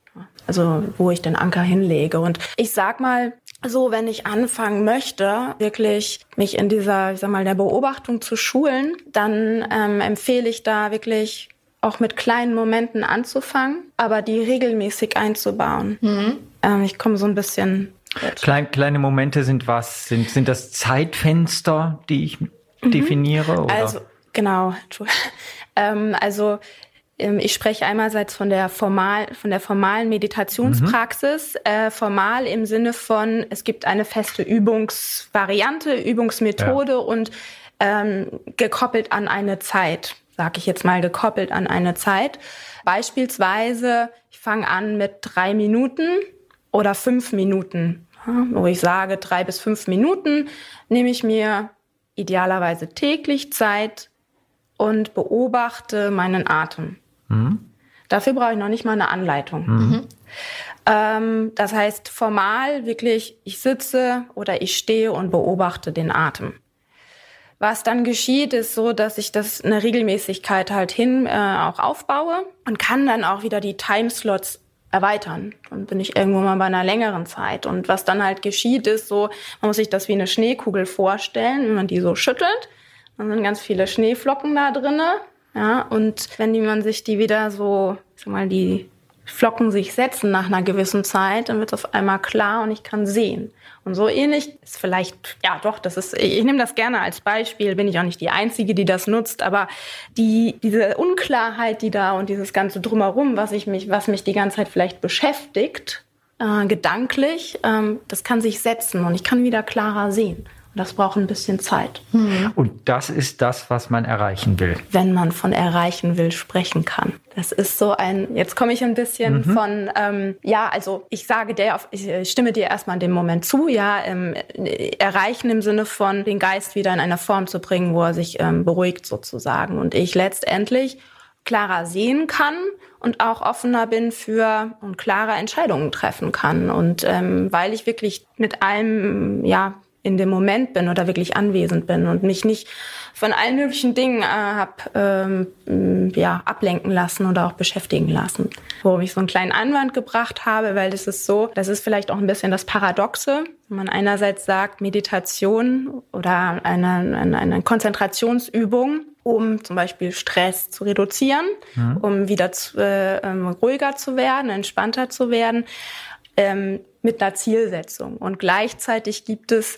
S5: Also wo ich den Anker hinlege. Und ich sag mal, so, wenn ich anfangen möchte, wirklich mich in dieser, ich sag mal, der Beobachtung zu schulen, dann ähm, empfehle ich da wirklich auch mit kleinen Momenten anzufangen, aber die regelmäßig einzubauen. Mhm. Ähm, ich komme so ein bisschen.
S3: Klein, kleine Momente sind was? Sind, sind das Zeitfenster, die ich mhm. definiere? Oder?
S5: Also, genau. ähm, also, ähm, ich spreche einerseits von der formal, von der formalen Meditationspraxis. Mhm. Äh, formal im Sinne von, es gibt eine feste Übungsvariante, Übungsmethode ja. und ähm, gekoppelt an eine Zeit sage ich jetzt mal, gekoppelt an eine Zeit. Beispielsweise, ich fange an mit drei Minuten oder fünf Minuten, wo ich sage, drei bis fünf Minuten nehme ich mir idealerweise täglich Zeit und beobachte meinen Atem. Mhm. Dafür brauche ich noch nicht mal eine Anleitung. Mhm. Ähm, das heißt, formal wirklich, ich sitze oder ich stehe und beobachte den Atem. Was dann geschieht, ist so, dass ich das eine Regelmäßigkeit halt hin äh, auch aufbaue und kann dann auch wieder die Timeslots erweitern. Dann bin ich irgendwo mal bei einer längeren Zeit. Und was dann halt geschieht, ist so, man muss sich das wie eine Schneekugel vorstellen, wenn man die so schüttelt. Dann sind ganz viele Schneeflocken da drinne. Ja, und wenn die, man sich die wieder so, ich sag mal, die Flocken sich setzen nach einer gewissen Zeit, dann wird es auf einmal klar und ich kann sehen. Und so ähnlich ist vielleicht, ja doch, das ist, ich nehme das gerne als Beispiel, bin ich auch nicht die Einzige, die das nutzt, aber die, diese Unklarheit, die da und dieses ganze Drumherum, was ich mich, was mich die ganze Zeit vielleicht beschäftigt, äh, gedanklich, ähm, das kann sich setzen und ich kann wieder klarer sehen. Das braucht ein bisschen Zeit.
S3: Mhm. Und das ist das, was man erreichen will.
S5: Wenn man von erreichen will, sprechen kann. Das ist so ein, jetzt komme ich ein bisschen mhm. von, ähm, ja, also ich sage der, ich stimme dir erstmal in dem Moment zu, ja, ähm, erreichen im Sinne von den Geist wieder in eine Form zu bringen, wo er sich ähm, beruhigt sozusagen. Und ich letztendlich klarer sehen kann und auch offener bin für und klare Entscheidungen treffen kann. Und ähm, weil ich wirklich mit allem, ja, in dem Moment bin oder wirklich anwesend bin und mich nicht von allen möglichen Dingen äh, hab ähm, ja ablenken lassen oder auch beschäftigen lassen. Wo ich so einen kleinen Einwand gebracht habe, weil das ist so, das ist vielleicht auch ein bisschen das Paradoxe, wenn man einerseits sagt Meditation oder eine, eine, eine Konzentrationsübung, um zum Beispiel Stress zu reduzieren, mhm. um wieder zu, äh, ähm, ruhiger zu werden, entspannter zu werden. Ähm, mit einer Zielsetzung. Und gleichzeitig gibt es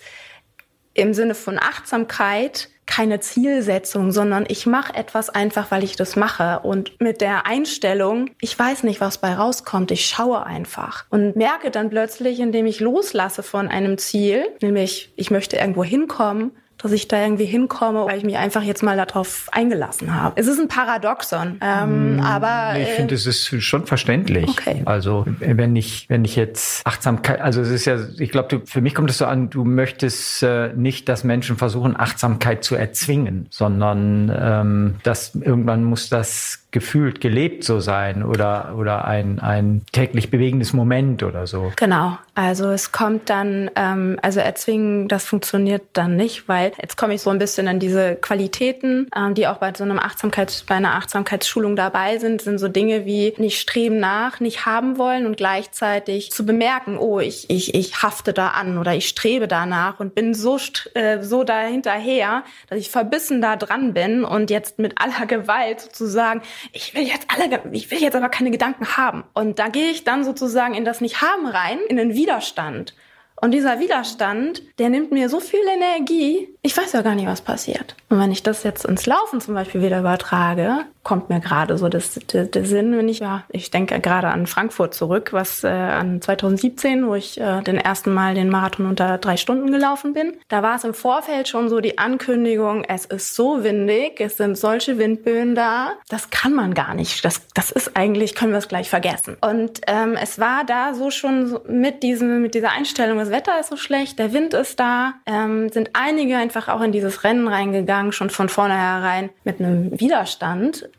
S5: im Sinne von Achtsamkeit keine Zielsetzung, sondern ich mache etwas einfach, weil ich das mache. Und mit der Einstellung, ich weiß nicht, was bei rauskommt, ich schaue einfach. Und merke dann plötzlich, indem ich loslasse von einem Ziel, nämlich ich möchte irgendwo hinkommen, dass ich da irgendwie hinkomme, weil ich mich einfach jetzt mal darauf eingelassen habe. Es ist ein Paradoxon, ähm, mm, aber
S3: ich äh, finde, es ist schon verständlich. Okay. Also wenn ich wenn ich jetzt Achtsamkeit, also es ist ja, ich glaube, für mich kommt es so an, du möchtest äh, nicht, dass Menschen versuchen Achtsamkeit zu erzwingen, sondern ähm, dass irgendwann muss das gefühlt gelebt so sein oder, oder ein, ein täglich bewegendes Moment oder so.
S5: Genau. Also es kommt dann, ähm, also erzwingen, das funktioniert dann nicht, weil jetzt komme ich so ein bisschen an diese Qualitäten, ähm, die auch bei so einem Achtsamkeits, bei einer Achtsamkeitsschulung dabei sind, sind so Dinge wie nicht streben nach, nicht haben wollen und gleichzeitig zu bemerken, oh, ich, ich, ich hafte da an oder ich strebe danach und bin so, äh, so dahinterher, dass ich verbissen da dran bin und jetzt mit aller Gewalt sozusagen ich will jetzt alle, ich will jetzt aber keine Gedanken haben. Und da gehe ich dann sozusagen in das Nicht-Haben rein, in den Widerstand. Und dieser Widerstand, der nimmt mir so viel Energie, ich weiß ja gar nicht, was passiert. Und wenn ich das jetzt ins Laufen zum Beispiel wieder übertrage, kommt mir gerade so das, der, der Sinn, wenn ich, ja, ich denke gerade an Frankfurt zurück, was äh, an 2017, wo ich äh, den ersten Mal den Marathon unter drei Stunden gelaufen bin. Da war es im Vorfeld schon so die Ankündigung, es ist so windig, es sind solche Windböen da, das kann man gar nicht. Das, das ist eigentlich, können wir es gleich vergessen. Und ähm, es war da so schon mit, diesem, mit dieser Einstellung, das Wetter ist so schlecht, der Wind ist da, ähm, sind einige einfach auch in dieses Rennen reingegangen, schon von vornherein mit einem Widerstand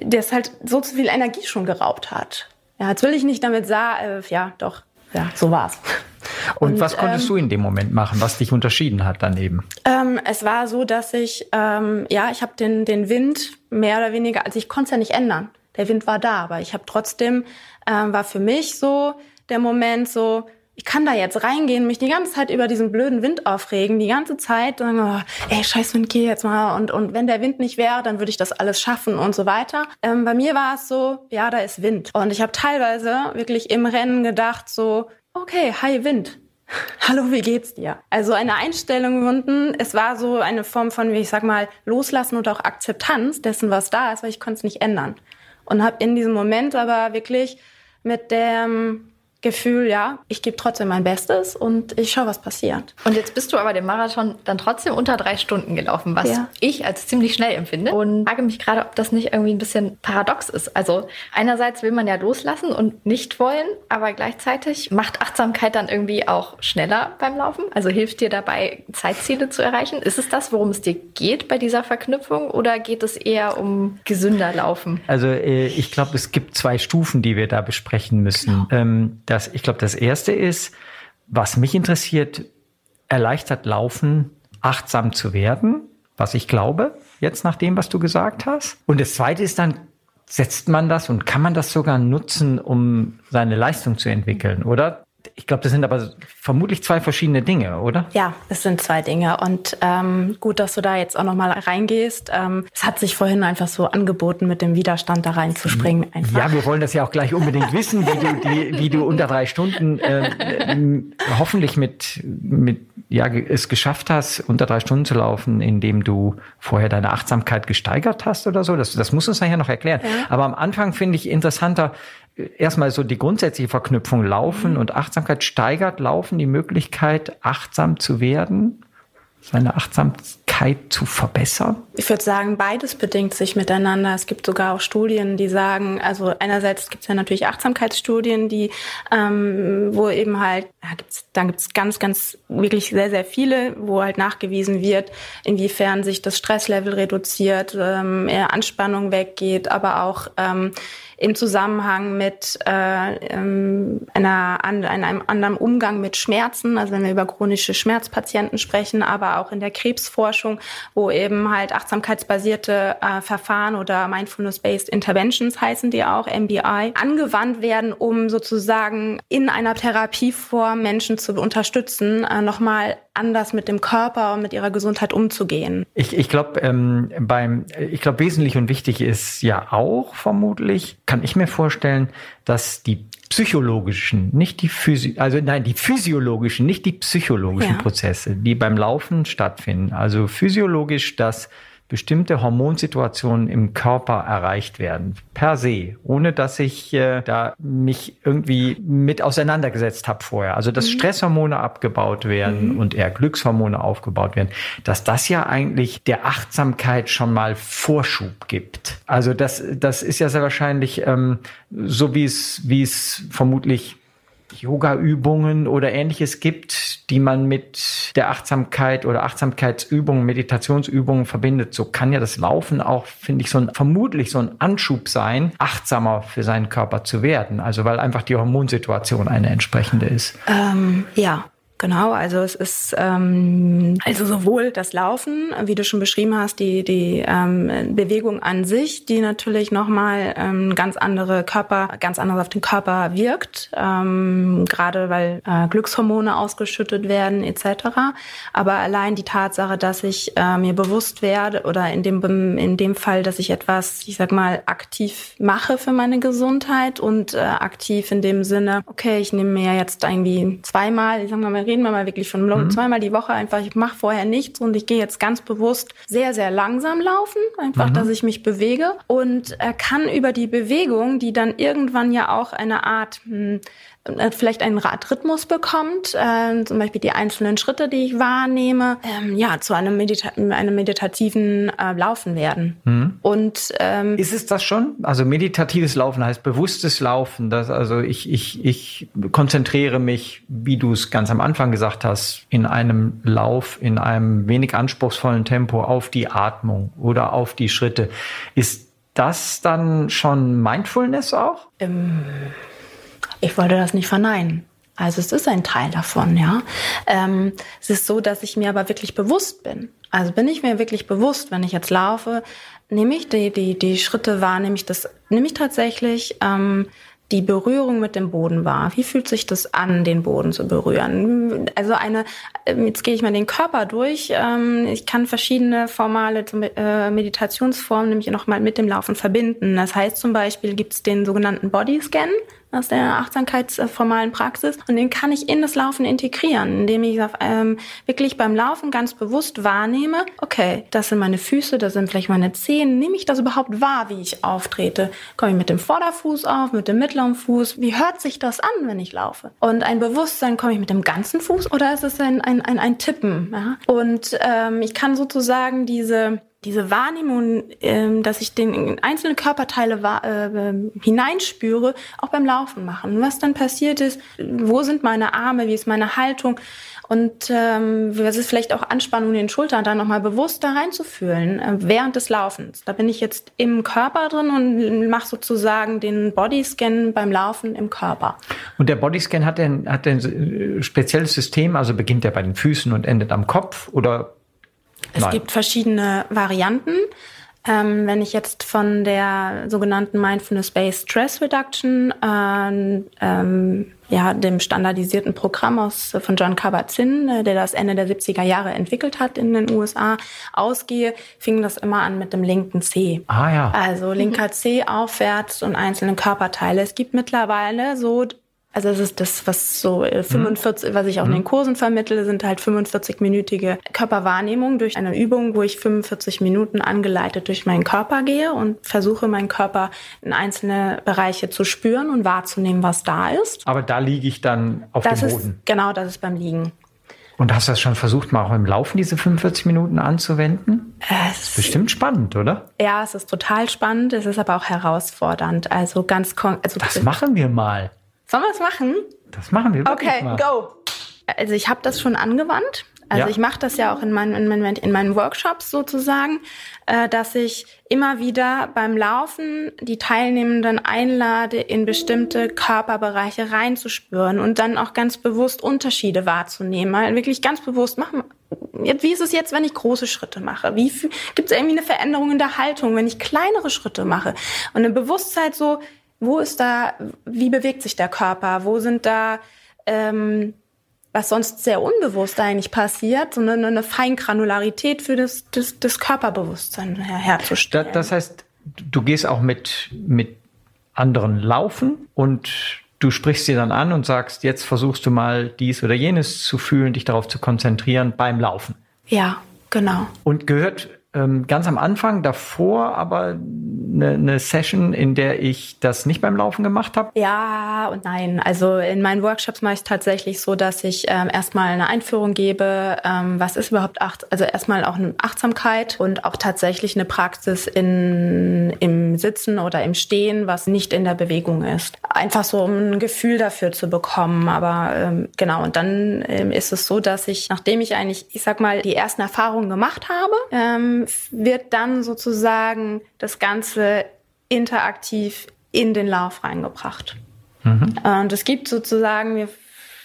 S5: der es halt so viel Energie schon geraubt hat. Ja, jetzt will ich nicht damit sagen, äh, ja, doch, ja, so war's.
S3: Und, und was konntest ähm, du in dem Moment machen, was dich unterschieden hat daneben?
S5: Ähm, es war so, dass ich, ähm, ja, ich habe den, den Wind mehr oder weniger, also ich konnte es ja nicht ändern. Der Wind war da, aber ich habe trotzdem, ähm, war für mich so der Moment so, ich kann da jetzt reingehen, mich die ganze Zeit über diesen blöden Wind aufregen, die ganze Zeit sagen, oh, ey, scheiß Wind, geh jetzt mal. Und, und wenn der Wind nicht wäre, dann würde ich das alles schaffen und so weiter. Ähm, bei mir war es so, ja, da ist Wind. Und ich habe teilweise wirklich im Rennen gedacht, so, okay, hi Wind. Hallo, wie geht's dir? Also eine Einstellung gefunden. Es war so eine Form von, wie ich sag mal, Loslassen und auch Akzeptanz dessen, was da ist, weil ich konnte es nicht ändern. Und habe in diesem Moment aber wirklich mit dem Gefühl, ja, ich gebe trotzdem mein Bestes und ich schaue, was passiert.
S1: Und jetzt bist du aber den Marathon dann trotzdem unter drei Stunden gelaufen, was ja. ich als ziemlich schnell empfinde. Und frage mich gerade, ob das nicht irgendwie ein bisschen paradox ist. Also einerseits will man ja loslassen und nicht wollen, aber gleichzeitig macht Achtsamkeit dann irgendwie auch schneller beim Laufen. Also hilft dir dabei, Zeitziele zu erreichen. Ist es das, worum es dir geht bei dieser Verknüpfung oder geht es eher um gesünder Laufen?
S3: Also äh, ich glaube, es gibt zwei Stufen, die wir da besprechen müssen. Genau. Ähm, das, ich glaube, das erste ist, was mich interessiert, erleichtert Laufen, achtsam zu werden was ich glaube, jetzt nach dem, was du gesagt hast. Und das zweite ist dann, setzt man das und kann man das sogar nutzen, um seine Leistung zu entwickeln, oder? Ich glaube, das sind aber vermutlich zwei verschiedene Dinge, oder?
S5: Ja, es sind zwei Dinge. Und ähm, gut, dass du da jetzt auch nochmal reingehst. Ähm, es hat sich vorhin einfach so angeboten, mit dem Widerstand da reinzuspringen. Einfach.
S3: Ja, wir wollen das ja auch gleich unbedingt wissen, wie du, die, wie du unter drei Stunden äh, hoffentlich mit, mit ja, es geschafft hast, unter drei Stunden zu laufen, indem du vorher deine Achtsamkeit gesteigert hast oder so. Das, das muss uns nachher noch erklären. Ja. Aber am Anfang finde ich interessanter, erstmal so die grundsätzliche Verknüpfung Laufen mhm. und Achtsamkeit steigert Laufen die Möglichkeit, achtsam zu werden, seine Achtsamkeit zu verbessern?
S5: Ich würde sagen, beides bedingt sich miteinander. Es gibt sogar auch Studien, die sagen, also einerseits gibt es ja natürlich Achtsamkeitsstudien, die, ähm, wo eben halt, ja, gibt's, dann gibt es ganz, ganz, wirklich sehr, sehr viele, wo halt nachgewiesen wird, inwiefern sich das Stresslevel reduziert, ähm, Anspannung weggeht, aber auch ähm, im Zusammenhang mit äh, ähm, einer, an, einem anderen Umgang mit Schmerzen, also wenn wir über chronische Schmerzpatienten sprechen, aber auch in der Krebsforschung, wo eben halt achtsamkeitsbasierte äh, Verfahren oder Mindfulness-Based Interventions heißen die auch, MBI, angewandt werden, um sozusagen in einer Therapieform Menschen zu unterstützen, äh, nochmal anders mit dem Körper und mit ihrer Gesundheit umzugehen.
S3: Ich, ich glaube, ähm, beim, ich glaube, wesentlich und wichtig ist ja auch vermutlich, kann ich mir vorstellen, dass die psychologischen, nicht die Physi also nein, die physiologischen, nicht die psychologischen ja. Prozesse, die beim Laufen stattfinden. Also physiologisch, dass bestimmte Hormonsituationen im Körper erreicht werden, per se, ohne dass ich äh, da mich irgendwie mit auseinandergesetzt habe vorher. Also dass mhm. Stresshormone abgebaut werden mhm. und eher Glückshormone aufgebaut werden, dass das ja eigentlich der Achtsamkeit schon mal Vorschub gibt. Also das, das ist ja sehr wahrscheinlich ähm, so, wie es, wie es vermutlich Yoga-Übungen oder ähnliches gibt, die man mit der Achtsamkeit oder Achtsamkeitsübungen, Meditationsübungen verbindet, so kann ja das Laufen auch, finde ich, so ein, vermutlich so ein Anschub sein, achtsamer für seinen Körper zu werden. Also weil einfach die Hormonsituation eine entsprechende ist.
S5: Ähm, ja, Genau, also es ist ähm, also sowohl das Laufen, wie du schon beschrieben hast, die die ähm, Bewegung an sich, die natürlich nochmal ähm, ganz andere Körper, ganz anders auf den Körper wirkt, ähm, gerade weil äh, Glückshormone ausgeschüttet werden etc. Aber allein die Tatsache, dass ich äh, mir bewusst werde oder in dem in dem Fall, dass ich etwas, ich sag mal, aktiv mache für meine Gesundheit und äh, aktiv in dem Sinne, okay, ich nehme mir jetzt irgendwie zweimal, ich sag mal reden wir mal wirklich von mhm. zweimal die Woche einfach, ich mache vorher nichts und ich gehe jetzt ganz bewusst sehr, sehr langsam laufen, einfach, mhm. dass ich mich bewege und äh, kann über die Bewegung, die dann irgendwann ja auch eine Art hm, äh, vielleicht einen Radrhythmus bekommt, äh, zum Beispiel die einzelnen Schritte, die ich wahrnehme, ähm, ja, zu einem, Medita einem meditativen äh, Laufen werden.
S3: Mhm. Und ähm, ist es das schon? Also meditatives Laufen heißt bewusstes Laufen. Das, also ich, ich, ich konzentriere mich, wie du es ganz am Anfang gesagt hast, in einem Lauf, in einem wenig anspruchsvollen Tempo auf die Atmung oder auf die Schritte. Ist das dann schon Mindfulness auch?
S5: Ähm ich wollte das nicht verneinen. Also es ist ein Teil davon, ja. Ähm, es ist so, dass ich mir aber wirklich bewusst bin. Also bin ich mir wirklich bewusst, wenn ich jetzt laufe, nehme ich die, die, die Schritte wahr, nehme ich das, nehme ich tatsächlich ähm, die Berührung mit dem Boden wahr. Wie fühlt sich das an, den Boden zu berühren? Also eine, ähm, jetzt gehe ich mal den Körper durch. Ähm, ich kann verschiedene formale äh, Meditationsformen nämlich nochmal mit dem Laufen verbinden. Das heißt zum Beispiel gibt es den sogenannten Bodyscan aus der achtsamkeitsformalen Praxis. Und den kann ich in das Laufen integrieren, indem ich ähm, wirklich beim Laufen ganz bewusst wahrnehme, okay, das sind meine Füße, das sind vielleicht meine Zehen. Nehme ich das überhaupt wahr, wie ich auftrete? Komme ich mit dem Vorderfuß auf, mit dem mittleren Fuß? Wie hört sich das an, wenn ich laufe? Und ein Bewusstsein, komme ich mit dem ganzen Fuß oder ist es ein, ein, ein, ein Tippen? Ja? Und ähm, ich kann sozusagen diese diese Wahrnehmung, ähm, dass ich den einzelnen Körperteile äh, hineinspüre, auch beim Laufen machen. Was dann passiert ist, wo sind meine Arme, wie ist meine Haltung und ähm, was ist vielleicht auch Anspannung in den Schultern, da nochmal bewusst da reinzufühlen äh, während des Laufens. Da bin ich jetzt im Körper drin und mache sozusagen den Bodyscan beim Laufen im Körper.
S3: Und der Bodyscan hat ein, hat ein spezielles System, also beginnt er bei den Füßen und endet am Kopf oder
S5: Es
S3: Nein.
S5: gibt verschiedene Varianten. Ähm, wenn ich jetzt von der sogenannten Mindfulness-Based Stress Reduction, äh, ähm, ja, dem standardisierten Programm aus, von John Kabat-Zinn, äh, der das Ende der 70er Jahre entwickelt hat in den USA, ausgehe, fing das immer an mit dem linken C.
S3: Ah ja.
S5: Also linker C aufwärts und einzelne Körperteile. Es gibt mittlerweile so also es ist das, was so äh, 45, was ich auch in den Kursen vermittle, sind halt 45-minütige Körperwahrnehmung durch eine Übung, wo ich 45 Minuten angeleitet durch meinen Körper gehe und versuche, meinen Körper in einzelne Bereiche zu spüren und wahrzunehmen, was da ist.
S3: Aber da liege ich dann auf
S5: Das
S3: dem
S5: ist
S3: Boden.
S5: genau, das ist beim Liegen.
S3: Und hast du das schon versucht, mal auch im Laufen diese 45 Minuten anzuwenden?
S5: Es,
S3: Bestimmt spannend, oder?
S5: ja, es ist total spannend, es ist aber auch herausfordernd. Also ganz also
S3: Das machen wir mal.
S5: Sollen wir es machen?
S3: Das machen wir
S5: Okay,
S3: mal.
S5: go. Also ich habe das schon angewandt. Also
S3: Ja.
S5: ich mache das ja auch in meinen, in meinen, in meinen Workshops sozusagen, äh, dass ich immer wieder beim Laufen die Teilnehmenden einlade, in bestimmte Körperbereiche reinzuspüren und dann auch ganz bewusst Unterschiede wahrzunehmen. Mal wirklich ganz bewusst machen. Wie ist es jetzt, wenn ich große Schritte mache? Wie gibt es irgendwie eine Veränderung in der Haltung, wenn ich kleinere Schritte mache? Und eine Bewusstheit so, wo ist da, wie bewegt sich der Körper? Wo sind da, ähm, was sonst sehr unbewusst eigentlich passiert, sondern eine Feingranularität für das, das, das Körperbewusstsein her herzustellen.
S3: das heißt, du gehst auch mit, mit anderen laufen und du sprichst sie dann an und sagst, jetzt versuchst du mal dies oder jenes zu fühlen, dich darauf zu konzentrieren beim Laufen.
S5: ja, genau.
S3: Und gehört ähm, ganz am Anfang davor aber eine, eine Session, in der ich das nicht beim Laufen gemacht habe.
S5: Ja und nein. Also in meinen Workshops mache ich tatsächlich so, dass ich ähm, erstmal eine Einführung gebe, ähm, was ist überhaupt Acht also erstmal auch eine Achtsamkeit und auch tatsächlich eine Praxis in, im Sitzen oder im Stehen, was nicht in der Bewegung ist. Einfach so, um ein Gefühl dafür zu bekommen. Aber ähm, genau, und dann ähm, ist es so, dass ich, nachdem ich eigentlich, ich sag mal, die ersten Erfahrungen gemacht habe, ähm, wird dann sozusagen das Ganze interaktiv in den Lauf reingebracht. Und es gibt sozusagen, wir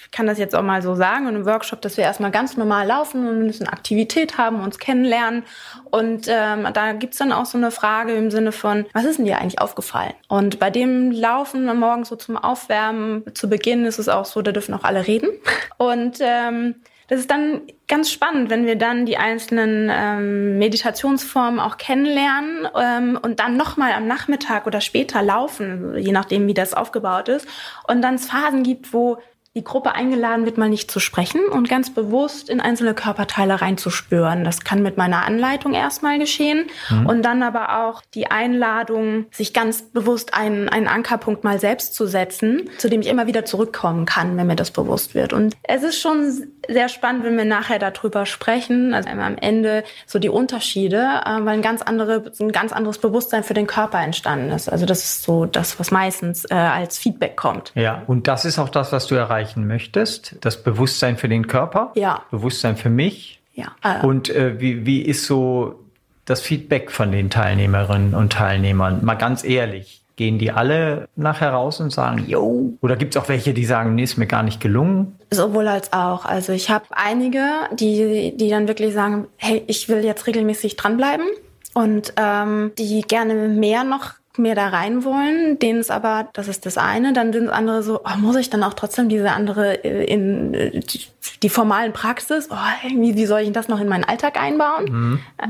S5: ich kann das jetzt auch mal so sagen, in einem Workshop, dass wir erstmal ganz normal laufen und ein bisschen Aktivität haben, uns kennenlernen. Und ähm, da gibt's dann auch so eine Frage im Sinne von, was ist denn dir eigentlich aufgefallen? Und bei dem Laufen am Morgen so zum Aufwärmen zu Beginn ist es auch so, da dürfen auch alle reden. Und ähm, das ist dann ganz spannend, wenn wir dann die einzelnen ähm, Meditationsformen auch kennenlernen ähm, und dann nochmal am Nachmittag oder später laufen, je nachdem, wie das aufgebaut ist. Und dann es Phasen gibt, wo die Gruppe eingeladen wird, mal nicht zu sprechen und ganz bewusst in einzelne Körperteile reinzuspüren. Das kann mit meiner Anleitung erstmal geschehen und dann aber auch die Einladung, sich ganz bewusst einen, einen Ankerpunkt mal selbst zu setzen, zu dem ich immer wieder zurückkommen kann, wenn mir das bewusst wird. Und es ist schon sehr spannend, wenn wir nachher darüber sprechen, also am Ende so die Unterschiede, äh, weil ein ganz, andere, ein ganz anderes Bewusstsein für den Körper entstanden ist. Also das ist so das, was meistens äh, als Feedback kommt.
S3: Ja, und das ist auch das, was du erreichen möchtest. Das Bewusstsein für den Körper.
S5: Ja.
S3: Bewusstsein für mich.
S5: Ja. Äh,
S3: Und äh, wie, wie ist so das Feedback von den Teilnehmerinnen und Teilnehmern? Mal ganz ehrlich. Gehen die alle nachher raus und sagen, yo? Oder gibt es auch welche, die sagen, nee, ist mir gar nicht gelungen?
S5: Sowohl als auch. Also ich habe einige, die, die dann wirklich sagen, hey, ich will jetzt regelmäßig dranbleiben und ähm, die gerne mehr noch mehr da rein wollen, denen es aber, das ist das eine, dann sind andere so, oh, muss ich dann auch trotzdem diese andere äh, in äh, die, die formalen Praxis, oh, irgendwie, wie soll ich das noch in meinen Alltag einbauen? Äh,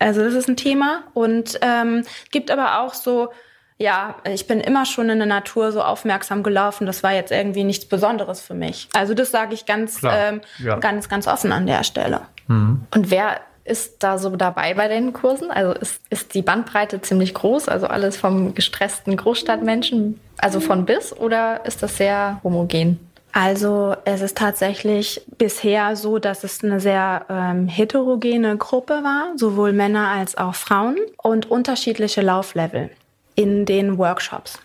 S5: Also das ist ein Thema und ähm, gibt aber auch so, ja, ich bin immer schon in der Natur so aufmerksam gelaufen. Das war jetzt irgendwie nichts Besonderes für mich. Also das sage ich ganz,
S3: Klar,
S5: ähm,
S3: ja.
S5: ganz, ganz offen an der Stelle.
S1: Und wer ist da so dabei bei den Kursen? Also ist, ist die Bandbreite ziemlich groß, also alles vom gestressten Großstadtmenschen, also von bis, oder ist das sehr homogen?
S5: Also es ist tatsächlich bisher so, dass es eine sehr ähm, heterogene Gruppe war, sowohl Männer als auch Frauen und unterschiedliche Lauflevel in den Workshops.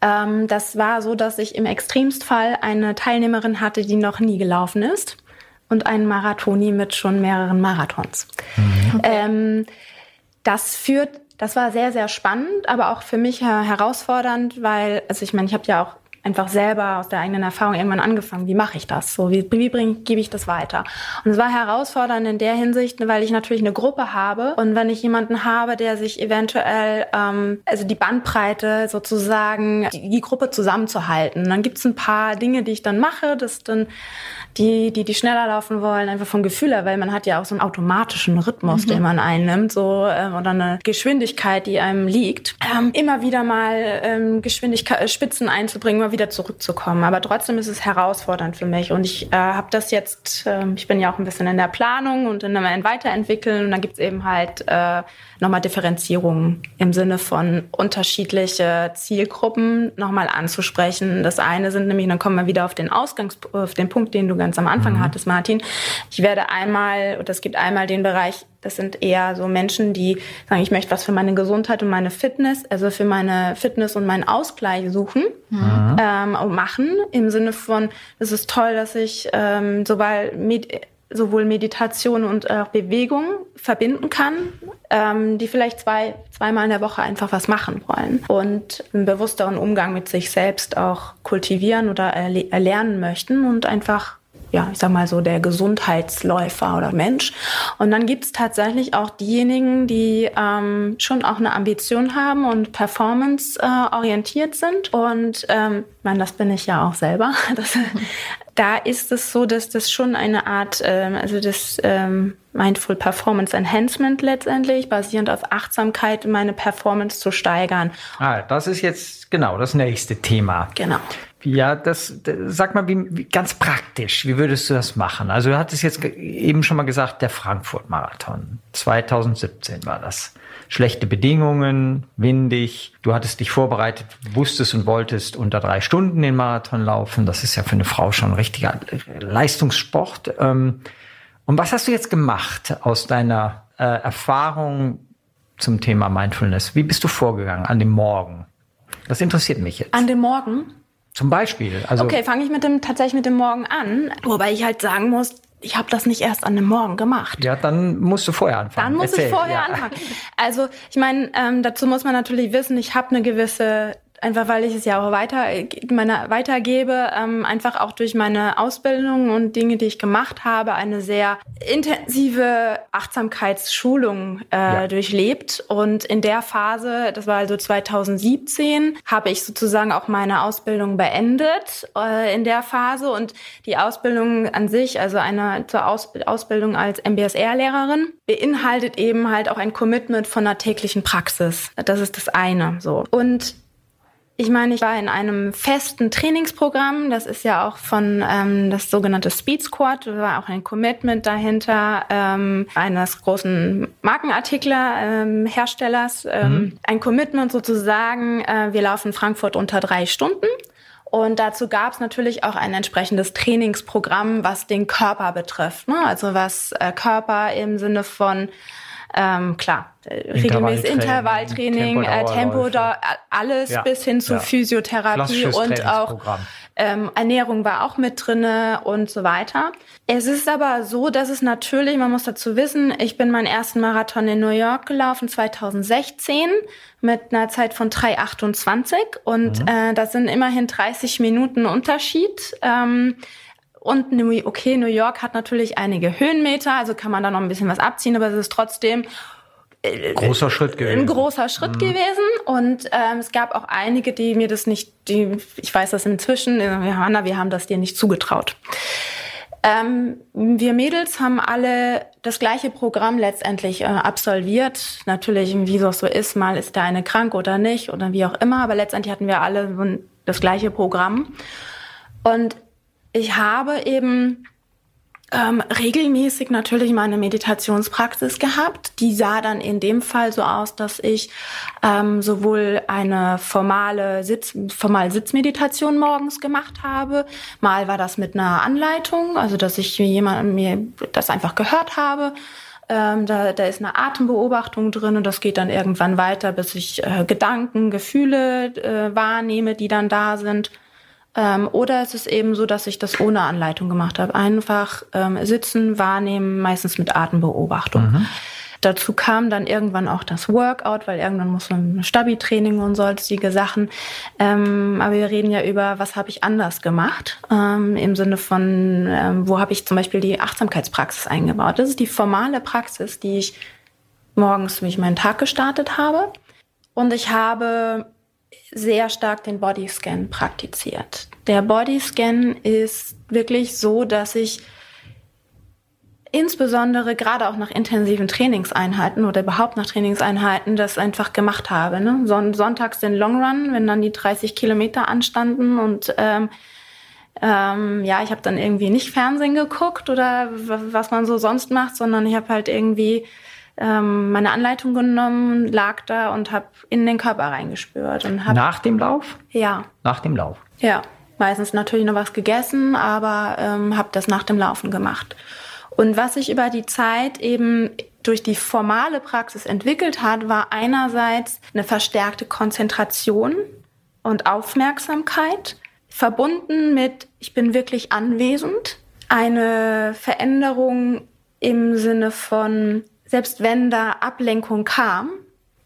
S5: Ähm, das war so, dass ich im Extremstfall eine Teilnehmerin hatte, die noch nie gelaufen ist und einen Marathoni mit schon mehreren Marathons. Ähm, das führt, das war sehr, sehr spannend, aber auch für mich her herausfordernd, weil, also ich meine, ich habe ja auch einfach selber aus der eigenen Erfahrung irgendwann angefangen. Wie mache ich das? So, wie, wie bring, gebe ich das weiter? Und es war herausfordernd in der Hinsicht, weil ich natürlich eine Gruppe habe und wenn ich jemanden habe, der sich eventuell, ähm, also die Bandbreite sozusagen, die, die Gruppe zusammenzuhalten. Dann gibt es ein paar Dinge, die ich dann mache, das dann die, die, die schneller laufen wollen, einfach vom Gefühl her, weil man hat ja auch so einen automatischen Rhythmus, mhm. den man einnimmt, so ähm, oder eine Geschwindigkeit, die einem liegt. Ähm, immer wieder mal ähm, Geschwindigkeit, äh, Spitzen einzubringen, immer wieder zurückzukommen. Aber trotzdem ist es herausfordernd für mich. Und ich äh, habe das jetzt, äh, ich bin ja auch ein bisschen in der Planung und in einem Weiterentwickeln. Und da gibt's eben halt äh, nochmal Differenzierungen im Sinne von unterschiedliche Zielgruppen nochmal anzusprechen. Das eine sind nämlich, dann kommen wir wieder auf den Ausgangs, auf den Punkt, den du ganz am Anfang mhm. hattest, Martin. Ich werde einmal, oder es gibt einmal den Bereich, das sind eher so Menschen, die sagen, ich möchte was für meine Gesundheit und meine Fitness, also für meine Fitness und meinen Ausgleich suchen mhm. ähm, und machen. Im Sinne von, es ist toll, dass ich ähm, sowohl, Med sowohl Meditation und auch Bewegung verbinden kann, ähm, die vielleicht zwei, zweimal in der Woche einfach was machen wollen und einen bewussteren Umgang mit sich selbst auch kultivieren oder erlernen möchten und einfach ja, ich sag mal so, der Gesundheitsläufer oder Mensch. Und dann gibt's tatsächlich auch diejenigen, die ähm, schon auch eine Ambition haben und performance-orientiert äh, sind. Und ähm, meine, das bin ich ja auch selber. Das, da ist es so, dass das schon eine Art, ähm, also das ähm, Mindful Performance Enhancement letztendlich, basierend auf Achtsamkeit, meine Performance zu steigern.
S3: Ah, das ist jetzt genau das nächste Thema.
S5: Genau.
S3: Ja, das, das sag mal, wie, wie, ganz praktisch, wie würdest du das machen? Also du hattest jetzt eben schon mal gesagt, der Frankfurt-Marathon. 2017 war das. Schlechte Bedingungen, windig. Du hattest dich vorbereitet, wusstest und wolltest unter drei Stunden den Marathon laufen. Das ist ja für eine Frau schon ein richtiger Leistungssport. Ähm, und was hast du jetzt gemacht aus deiner äh, Erfahrung zum Thema Mindfulness? Wie bist du vorgegangen an dem Morgen? Das interessiert mich jetzt.
S5: An dem Morgen?
S3: Zum Beispiel.
S5: Also okay, fange ich mit dem tatsächlich mit dem Morgen an, wobei ich halt sagen muss, ich habe das nicht erst an dem Morgen gemacht.
S3: Ja, dann musst du vorher anfangen.
S5: Dann muss Erzähl, ich vorher ja. anfangen. Also ich meine, ähm, dazu muss man natürlich wissen, ich habe eine gewisse einfach weil ich es ja auch weiter meine, weitergebe, ähm, einfach auch durch meine Ausbildung und Dinge, die ich gemacht habe, eine sehr intensive Achtsamkeitsschulung äh, ja. durchlebt. Und in der Phase, das war also 2017, habe ich sozusagen auch meine Ausbildung beendet äh, in der Phase und die Ausbildung an sich, also eine zur Aus Ausbildung als MBSR-Lehrerin, beinhaltet eben halt auch ein Commitment von einer täglichen Praxis. Das ist das eine. So und ich meine, ich war in einem festen Trainingsprogramm. Das ist ja auch von ähm, das sogenannte Speed Squad. Da war auch ein Commitment dahinter ähm, eines großen Markenartikler-Herstellers. Ähm, mhm. Ein Commitment sozusagen. Äh, wir laufen Frankfurt unter drei Stunden. Und dazu gab es natürlich auch ein entsprechendes Trainingsprogramm, was den Körper betrifft. Ne? Also was äh, Körper im Sinne von ähm, klar, regelmäßig Intervalltraining, äh, Tempo, da, alles ja. bis hin zu ja. Physiotherapie und auch ähm, Ernährung war auch mit drinne und so weiter. Es ist aber so, dass es natürlich, man muss dazu wissen, ich bin meinen ersten Marathon in New York gelaufen 2016 mit einer Zeit von 3,28 und mhm. äh, das sind immerhin 30 Minuten Unterschied. Ähm, und okay, New York hat natürlich einige Höhenmeter, also kann man da noch ein bisschen was abziehen, aber es ist trotzdem
S3: äh, großer Schritt gewesen.
S5: Ein großer Schritt mhm. gewesen. Und ähm, es gab auch einige, die mir das nicht, die, ich weiß das inzwischen, Johanna, wir haben das dir nicht zugetraut. Ähm, wir Mädels haben alle das gleiche Programm letztendlich äh, absolviert. Natürlich, wie das so ist, mal ist der eine krank oder nicht oder wie auch immer, aber letztendlich hatten wir alle das gleiche Programm. Und ich habe eben ähm, regelmäßig natürlich meine Meditationspraxis gehabt. Die sah dann in dem Fall so aus, dass ich ähm, sowohl eine formale Sitz, formale Sitzmeditation morgens gemacht habe. Mal war das mit einer Anleitung, also dass ich jemand mir das einfach gehört habe. Ähm, da, da ist eine Atembeobachtung drin und das geht dann irgendwann weiter, bis ich äh, Gedanken, Gefühle äh, wahrnehme, die dann da sind. Ähm, oder es ist eben so, dass ich das ohne Anleitung gemacht habe. Einfach ähm, sitzen, wahrnehmen, meistens mit Atembeobachtung. Mhm. Dazu kam dann irgendwann auch das Workout, weil irgendwann muss man Stabi-Training und sonstige Sachen. Ähm, aber wir reden ja über, was habe ich anders gemacht, ähm, im Sinne von, ähm, wo habe ich zum Beispiel die Achtsamkeitspraxis eingebaut. Das ist die formale Praxis, die ich morgens, wie ich meinen Tag gestartet habe. Und ich habe sehr stark den Bodyscan praktiziert. Der Bodyscan ist wirklich so, dass ich insbesondere gerade auch nach intensiven Trainingseinheiten oder überhaupt nach Trainingseinheiten das einfach gemacht habe. Ne? Son sonntags den Long Run, wenn dann die 30 Kilometer anstanden und ähm, ähm, ja, ich habe dann irgendwie nicht Fernsehen geguckt oder was man so sonst macht, sondern ich habe halt irgendwie ähm, meine Anleitung genommen, lag da und habe in den Körper reingespürt. Und hab,
S3: Nach dem Lauf?
S5: Ja.
S3: Nach dem Lauf?
S5: Ja. Meistens natürlich noch was gegessen, aber ähm, habe das nach dem Laufen gemacht. Und was sich über die Zeit eben durch die formale Praxis entwickelt hat, war einerseits eine verstärkte Konzentration und Aufmerksamkeit, verbunden mit, ich bin wirklich anwesend, eine Veränderung im Sinne von, selbst wenn da Ablenkung kam,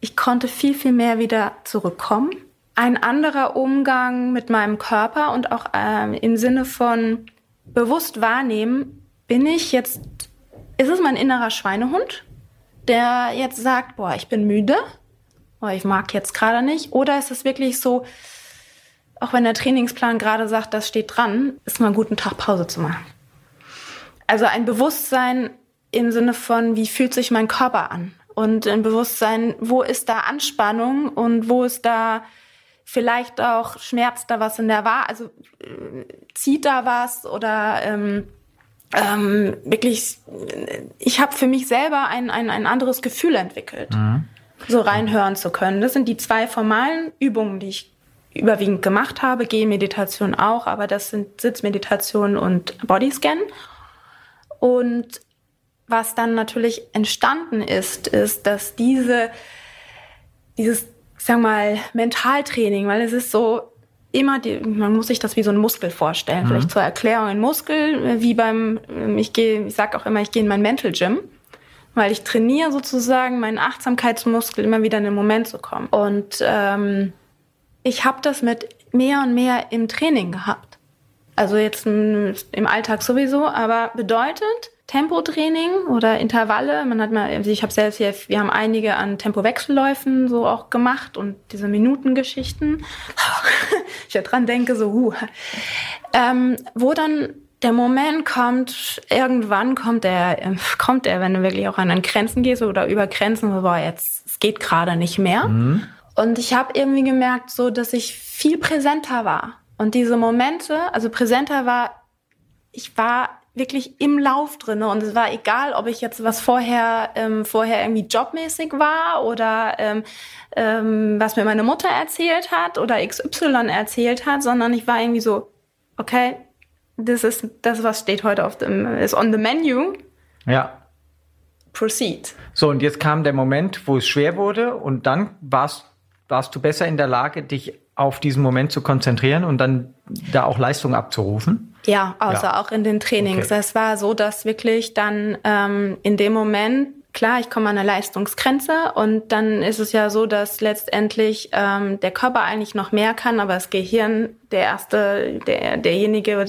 S5: ich konnte viel, viel mehr wieder zurückkommen. Ein anderer Umgang mit meinem Körper und auch äh, im Sinne von bewusst wahrnehmen, bin ich jetzt, ist es mein innerer Schweinehund, der jetzt sagt, boah, ich bin müde, boah, ich mag jetzt gerade nicht, oder ist es wirklich so, auch wenn der Trainingsplan gerade sagt, das steht dran, ist mal einen guten Tag Pause zu machen. Also ein Bewusstsein im Sinne von, wie fühlt sich mein Körper an? Und ein Bewusstsein, wo ist da Anspannung und wo ist da vielleicht auch schmerzt da was in der Wahr, also äh, zieht da was oder ähm, ähm, wirklich, ich habe für mich selber ein, ein, ein anderes Gefühl entwickelt, mhm. so reinhören zu können. Das sind die zwei formalen Übungen, die ich überwiegend gemacht habe, Gehmeditation auch, aber das sind Sitzmeditation und Bodyscan. Und was dann natürlich entstanden ist, ist, dass diese, dieses, ich sag mal, Mentaltraining, weil es ist so, immer, die, man muss sich das wie so ein Muskel vorstellen. Mhm. Vielleicht zur Erklärung, ein Muskel, äh, wie beim, ähm, ich gehe, ich sag auch immer, ich gehe in mein Mental Gym, weil ich trainiere sozusagen meinen Achtsamkeitsmuskel immer wieder in den Moment zu kommen. Und ähm, ich habe das mit mehr und mehr im Training gehabt. Also jetzt im Alltag sowieso, aber bedeutet, Tempotraining oder Intervalle. Man hat mal, also ich habe selbst hier, wir haben einige an Tempowechselläufen so auch gemacht und diese Minutengeschichten. ich ja dran denke, so, huh. Ähm, wo dann der Moment kommt, irgendwann kommt der, kommt er, wenn du wirklich auch an den Grenzen gehst oder über Grenzen, so, boah, jetzt, es geht gerade nicht mehr. Mhm. Und ich habe irgendwie gemerkt, so, dass ich viel präsenter war. Und diese Momente, also präsenter war, ich war wirklich im Lauf drin. Und es war egal, ob ich jetzt was vorher, ähm, vorher irgendwie jobmäßig war oder ähm, ähm, was mir meine Mutter erzählt hat oder XY erzählt hat, sondern ich war irgendwie so, okay, das ist das, was steht heute auf dem, ist on the menu.
S3: Ja.
S5: Proceed.
S3: So, und jetzt kam der Moment, wo es schwer wurde und dann warst, warst du besser in der Lage, dich auf diesen Moment zu konzentrieren und dann da auch Leistung abzurufen?
S5: Ja, außer ja. auch in den Trainings. Okay. Es war so, dass wirklich dann ähm, in dem Moment, klar, ich komme an eine Leistungsgrenze und dann ist es ja so, dass letztendlich ähm, der Körper eigentlich noch mehr kann, aber das Gehirn der erste, der, derjenige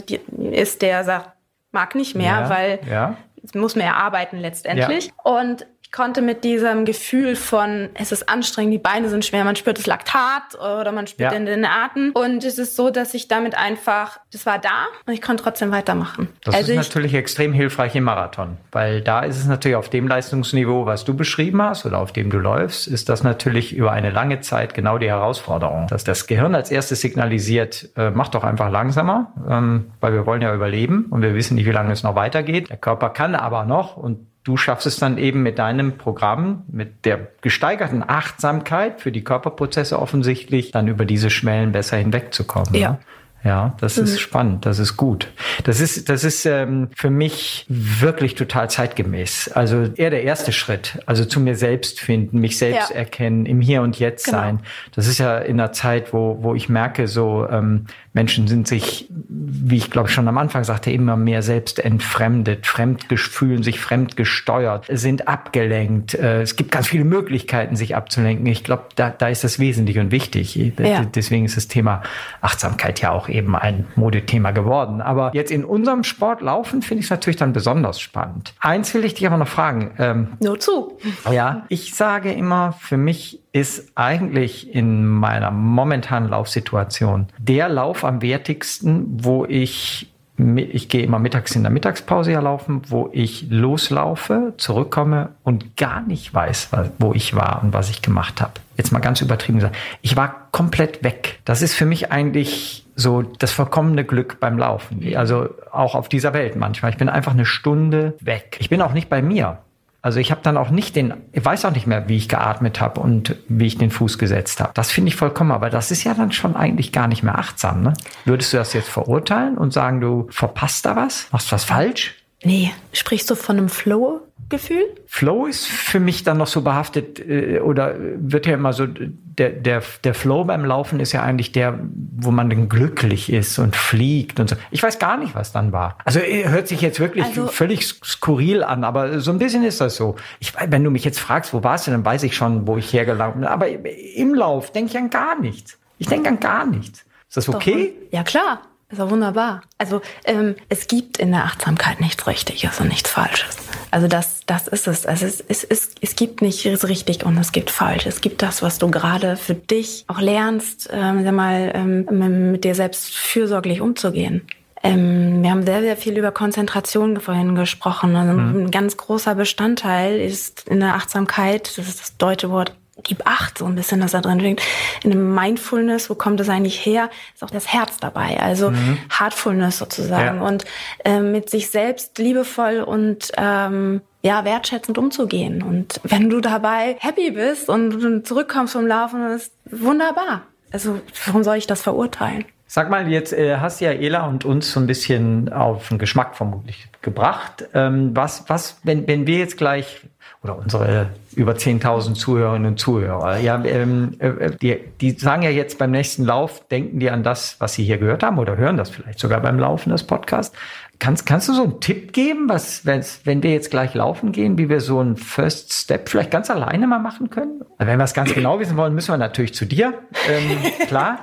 S5: ist, der sagt, mag nicht mehr, ja. weil ja. muss mehr arbeiten letztendlich. Ja. Und konnte mit diesem Gefühl von, es ist anstrengend, die Beine sind schwer, man spürt das Laktat oder man spürt ja. in den Atem. Und es ist so, dass ich damit einfach, das war da und ich konnte trotzdem weitermachen.
S3: Das also ist natürlich extrem hilfreich im Marathon, weil da ist es natürlich auf dem Leistungsniveau, was du beschrieben hast oder auf dem du läufst, ist das natürlich über eine lange Zeit genau die Herausforderung, dass das Gehirn als erstes signalisiert, äh, mach doch einfach langsamer, ähm, weil wir wollen ja überleben und wir wissen nicht, wie lange es noch weitergeht. Der Körper kann aber noch und du schaffst es dann eben mit deinem Programm, mit der gesteigerten Achtsamkeit für die Körperprozesse offensichtlich, dann über diese Schwellen besser hinwegzukommen.
S5: Ja.
S3: Ja, das mhm. ist spannend, das ist gut. Das ist, das ist ähm, für mich wirklich total zeitgemäß. Also eher der erste Schritt, also zu mir selbst finden, mich selbst ja. erkennen, im Hier und Jetzt genau. sein. Das ist ja in einer Zeit, wo, wo ich merke, so ähm, Menschen sind sich, wie ich glaube schon am Anfang sagte, immer mehr selbst entfremdet, fremd fühlen sich fremd gesteuert, sind abgelenkt. Äh, es gibt ganz viele Möglichkeiten, sich abzulenken. Ich glaube, da, da ist das wesentlich und wichtig. Ja. Deswegen ist das Thema Achtsamkeit ja auch eben ein Modethema geworden. Aber jetzt in unserem Sport laufen finde ich es natürlich dann besonders spannend. Eins will ich dich aber noch fragen.
S5: Ähm, Nur zu.
S3: Ja, ich sage immer, für mich ist eigentlich in meiner momentanen Laufsituation der Lauf am wertigsten, wo ich ich gehe immer mittags in der Mittagspause ja laufen, wo ich loslaufe, zurückkomme und gar nicht weiß, wo ich war und was ich gemacht habe. Jetzt mal ganz übertrieben gesagt. Ich war komplett weg. Das ist für mich eigentlich so das vollkommene Glück beim Laufen. Also auch auf dieser Welt manchmal. Ich bin einfach eine Stunde weg. Ich bin auch nicht bei mir. Also ich habe dann auch nicht den, ich weiß auch nicht mehr, wie ich geatmet habe und wie ich den Fuß gesetzt habe. Das finde ich vollkommen, aber das ist ja dann schon eigentlich gar nicht mehr achtsam. Ne? Würdest du das jetzt verurteilen und sagen, du verpasst da was, machst was falsch?
S5: Nee, sprichst du von einem Flow? Gefühl?
S3: Flow ist für mich dann noch so behaftet äh, oder wird ja immer so, der, der, der Flow beim Laufen ist ja eigentlich der, wo man dann glücklich ist und fliegt und so. Ich weiß gar nicht, was dann war. Also äh, hört sich jetzt wirklich also, völlig skurril an, aber so ein bisschen ist das so. Ich, wenn du mich jetzt fragst, wo warst du, dann weiß ich schon, wo ich hergelaufen bin. Aber im Lauf denke ich an gar nichts. Ich denke an gar nichts. Ist das okay?
S5: Doch, ja, klar. Ist auch wunderbar. Also ähm, es gibt in der Achtsamkeit nichts Richtiges und nichts Falsches. Also das, das ist es. Also es, es, es, es gibt nicht richtig und es gibt falsch. Es gibt das, was du gerade für dich auch lernst, ähm, sag mal, ähm, mit dir selbst fürsorglich umzugehen. Ähm, wir haben sehr, sehr viel über Konzentration vorhin gesprochen. Also mhm. Ein ganz großer Bestandteil ist in der Achtsamkeit, das ist das deutsche Wort gib acht, so ein bisschen, dass da drin liegt. In einem Mindfulness, wo kommt das eigentlich her, ist auch das Herz dabei. Also mhm. Heartfulness sozusagen. Ja. Und äh, mit sich selbst liebevoll und ähm, ja, wertschätzend umzugehen. Und wenn du dabei happy bist und zurückkommst vom Laufen, das ist wunderbar. Also warum soll ich das verurteilen?
S3: Sag mal, jetzt äh, hast ja Ela und uns so ein bisschen auf den Geschmack vermutlich gebracht. Ähm, was, was, wenn, wenn wir jetzt gleich oder unsere über 10.000 Zuhörerinnen und Zuhörer. Ja, ähm, äh, die, die sagen ja jetzt beim nächsten Lauf, denken die an das, was sie hier gehört haben oder hören das vielleicht sogar beim Laufen des Podcasts. Kannst, kannst du so einen Tipp geben, was, wenn wir jetzt gleich laufen gehen, wie wir so einen First Step vielleicht ganz alleine mal machen können? Also wenn wir es ganz genau wissen wollen, müssen wir natürlich zu dir, ähm, klar.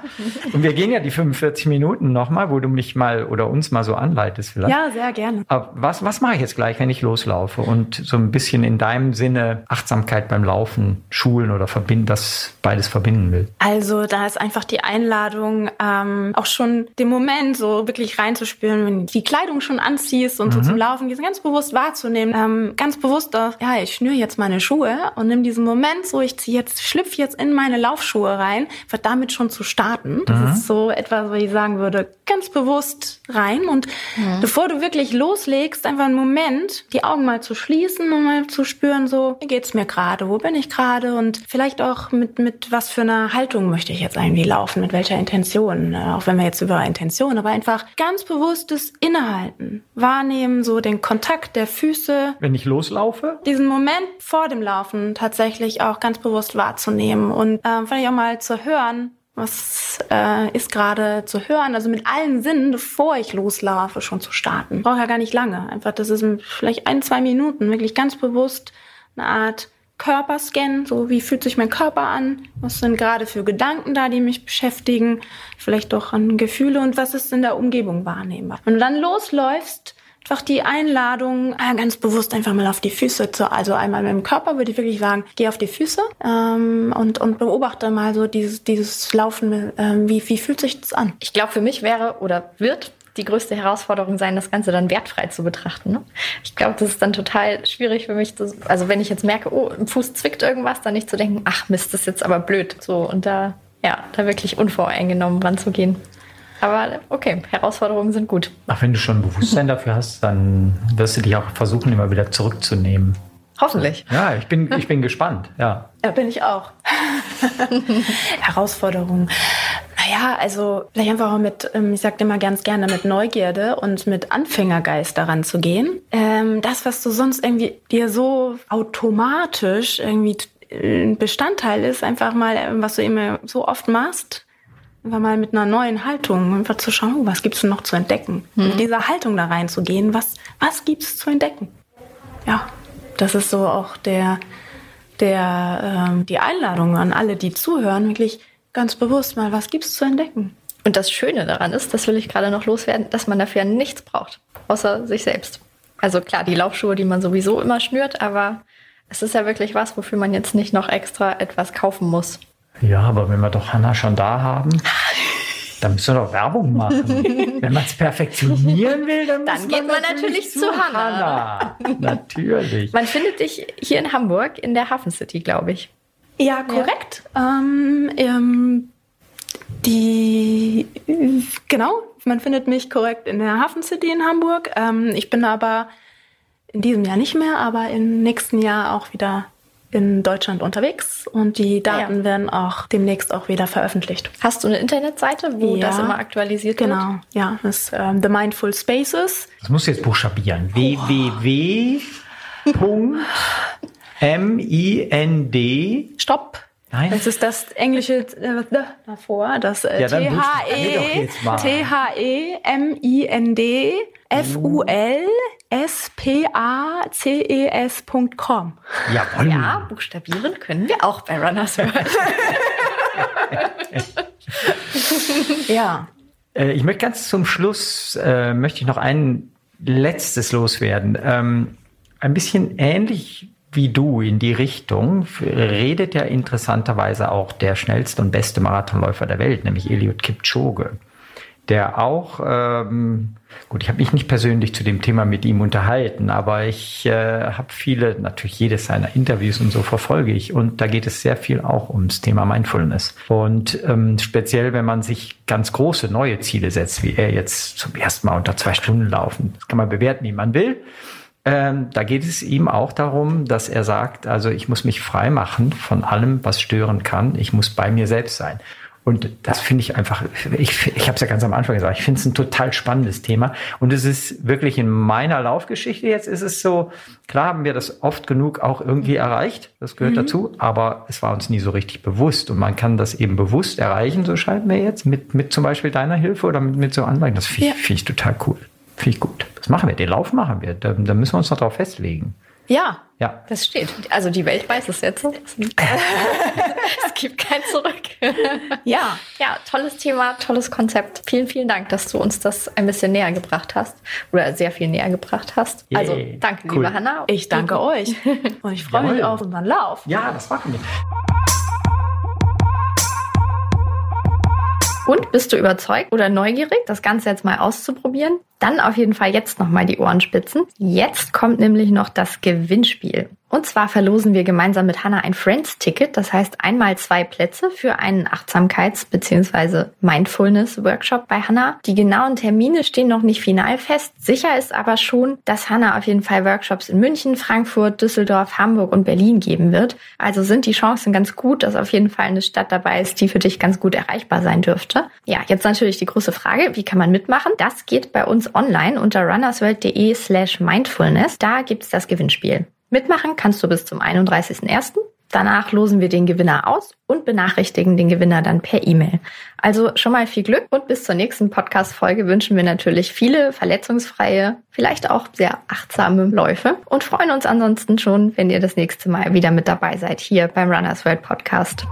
S3: Und wir gehen ja die 45 Minuten nochmal, wo du mich mal oder uns mal so anleitest vielleicht.
S5: Ja, sehr gerne.
S3: Aber was, was mache ich jetzt gleich, wenn ich loslaufe und so ein bisschen in deinem Sinne Achtsamkeit beim Laufen schulen oder verbinden, das beides verbinden will?
S5: Also da ist einfach die Einladung, ähm, auch schon den Moment so wirklich reinzuspüren, wenn die Kleidung schon anziehst und mhm. so zum Laufen gehst, ganz bewusst wahrzunehmen, ähm, ganz bewusst auch, ja, ich schnüre jetzt meine Schuhe und nimm diesen Moment so, ich ziehe jetzt, schlüpf jetzt in meine Laufschuhe rein, wird damit schon zu starten. Das mhm. ist so etwas, wo ich sagen würde, ganz bewusst rein und mhm. bevor du wirklich loslegst, einfach einen Moment, die Augen mal zu schließen und mal zu spüren, so, wie geht's mir gerade, wo bin ich gerade und vielleicht auch mit, mit was für einer Haltung möchte ich jetzt irgendwie laufen, mit welcher Intention, auch wenn wir jetzt über Intention, aber einfach ganz bewusstes Innehalten halten. Wahrnehmen, so den Kontakt der Füße.
S3: Wenn ich loslaufe?
S5: Diesen Moment vor dem Laufen tatsächlich auch ganz bewusst wahrzunehmen und äh, vielleicht auch mal zu hören, was äh, ist gerade zu hören, also mit allen Sinnen, bevor ich loslaufe, schon zu starten. Brauche ja gar nicht lange. Einfach, das ist vielleicht ein, zwei Minuten, wirklich ganz bewusst eine Art Körperscan, so wie fühlt sich mein Körper an, was sind gerade für Gedanken da, die mich beschäftigen, vielleicht doch an Gefühle und was ist in der Umgebung wahrnehmbar. Wenn du dann losläufst, einfach die Einladung, äh, ganz bewusst einfach mal auf die Füße zu, also einmal mit dem Körper würde ich wirklich sagen, geh auf die Füße ähm, und, und beobachte mal so dieses, dieses Laufen, äh, wie, wie fühlt sich das an?
S1: Ich glaube, für mich wäre oder wird die größte Herausforderung sein, das Ganze dann wertfrei zu betrachten. Ne? Ich glaube, das ist dann total schwierig für mich. Das, also wenn ich jetzt merke, oh, im Fuß zwickt irgendwas, dann nicht zu denken, ach Mist, das ist jetzt aber blöd. So und da, ja, da wirklich unvoreingenommen ranzugehen. Aber okay, Herausforderungen sind gut.
S3: Ach, wenn du schon Bewusstsein dafür hast, dann wirst du dich auch versuchen, immer wieder zurückzunehmen.
S1: Hoffentlich.
S3: Ja, ich bin, ich bin gespannt, ja.
S5: Ja, bin ich auch. Herausforderungen. Naja, also vielleicht einfach auch mit, ähm, ich sag immer ganz gerne, mit Neugierde und mit Anfängergeist daran zu gehen. Ähm, das, was du sonst irgendwie dir so automatisch irgendwie ein Bestandteil ist, einfach mal, ähm, was du immer so oft machst, einfach mal mit einer neuen Haltung, einfach zu schauen, oh, was gibt's noch zu entdecken? Hm. Mit dieser Haltung da reinzugehen, was, was gibt's zu entdecken? Ja, das ist so auch der, der, ähm, die Einladung an alle, die zuhören, wirklich ganz bewusst mal, was gibt's zu entdecken?
S1: Und das Schöne daran ist, das will ich gerade noch loswerden, dass man dafür nichts braucht, außer sich selbst. Also klar, die Laufschuhe, die man sowieso immer schnürt, aber es ist ja wirklich was, wofür man jetzt nicht noch extra etwas kaufen muss.
S3: Ja, aber wenn wir doch Hanna schon da haben, dann müssen wir doch Werbung machen. wenn man es perfektionieren will, dann,
S1: dann geht man, natürlich, natürlich zu Hanna.
S3: Hanna. natürlich.
S1: Man findet dich hier in Hamburg in der Hafen City, glaube ich.
S5: Ja, korrekt. Ja. Ähm, ähm, die, genau, man findet mich korrekt in der Hafen City in Hamburg. Ähm, ich bin aber in diesem Jahr nicht mehr, aber im nächsten Jahr auch wieder in Deutschland unterwegs und die Daten ja. werden auch demnächst auch wieder veröffentlicht.
S1: Hast du eine Internetseite, wo ja, das immer aktualisiert
S5: genau.
S1: wird?
S5: Genau, ja, das ist ähm, The Mindful Spaces.
S3: Das musst du jetzt buchstabieren. Oh. www. M-I-N-D.
S5: Stopp. Nein. Das ist das englische äh, davor, das äh, ja, T-H-E, T-H-E-M-I-N-D, F-U-L-S-P-A-C-E-S.com.
S1: Jawohl. Ja, buchstabieren können wir auch bei Runners World.
S3: ja. Äh, ich möchte ganz zum Schluss, äh, möchte ich noch ein letztes loswerden. Ähm, ein bisschen ähnlich wie du in die Richtung redet ja interessanterweise auch der schnellste und beste Marathonläufer der Welt, nämlich Eliud Kipchoge, der auch, ähm, gut, ich habe mich nicht persönlich zu dem Thema mit ihm unterhalten, aber ich äh, habe viele, natürlich jedes seiner Interviews und so verfolge ich und da geht es sehr viel auch ums Thema Mindfulness. Und ähm, speziell, wenn man sich ganz große neue Ziele setzt, wie er jetzt zum ersten Mal unter zwei Stunden laufen, das kann man bewerten, wie man will. Ähm, da geht es ihm auch darum, dass er sagt, also ich muss mich frei machen von allem, was stören kann. Ich muss bei mir selbst sein. Und das finde ich einfach, ich, ich habe es ja ganz am Anfang gesagt, ich finde es ein total spannendes Thema. Und es ist wirklich in meiner Laufgeschichte jetzt ist es so, klar haben wir das oft genug auch irgendwie erreicht, das gehört mhm. dazu, aber es war uns nie so richtig bewusst. Und man kann das eben bewusst erreichen, so scheint mir jetzt, mit, mit zum Beispiel deiner Hilfe oder mit, mit so Anleihen. Das finde ich, ja. find ich total cool. Finde ich gut. Das machen wir. Den Lauf machen wir. Da, da müssen wir uns noch drauf festlegen.
S1: Ja, ja, das steht. Also die Welt weiß es jetzt. es gibt kein Zurück. ja, ja, tolles Thema, tolles Konzept. Vielen, vielen Dank, dass du uns das ein bisschen näher gebracht hast oder sehr viel näher gebracht hast. Yeah. Also danke, cool. liebe Hanna.
S5: Ich danke euch und ich freue mich auf unseren Lauf.
S3: Ja, das machen wir.
S1: Und bist du überzeugt oder neugierig, das Ganze jetzt mal auszuprobieren? Dann auf jeden Fall jetzt nochmal die Ohren spitzen. Jetzt kommt nämlich noch das Gewinnspiel. Und zwar verlosen wir gemeinsam mit Hannah ein Friends-Ticket, das heißt einmal zwei Plätze für einen Achtsamkeits- bzw. Mindfulness-Workshop bei Hannah. Die genauen Termine stehen noch nicht final fest. Sicher ist aber schon, dass Hannah auf jeden Fall Workshops in München, Frankfurt, Düsseldorf, Hamburg und Berlin geben wird. Also sind die Chancen ganz gut, dass auf jeden Fall eine Stadt dabei ist, die für dich ganz gut erreichbar sein dürfte. Ja, jetzt natürlich die große Frage, wie kann man mitmachen? Das geht bei uns online unter runnersworld.de slash mindfulness. Da gibt's das Gewinnspiel. Mitmachen kannst du bis zum 31.01. Danach losen wir den Gewinner aus und benachrichtigen den Gewinner dann per E-Mail. Also schon mal viel Glück und bis zur nächsten Podcast-Folge wünschen wir natürlich viele verletzungsfreie, vielleicht auch sehr achtsame Läufe und freuen uns ansonsten schon, wenn ihr das nächste Mal wieder mit dabei seid hier beim Runners World Podcast.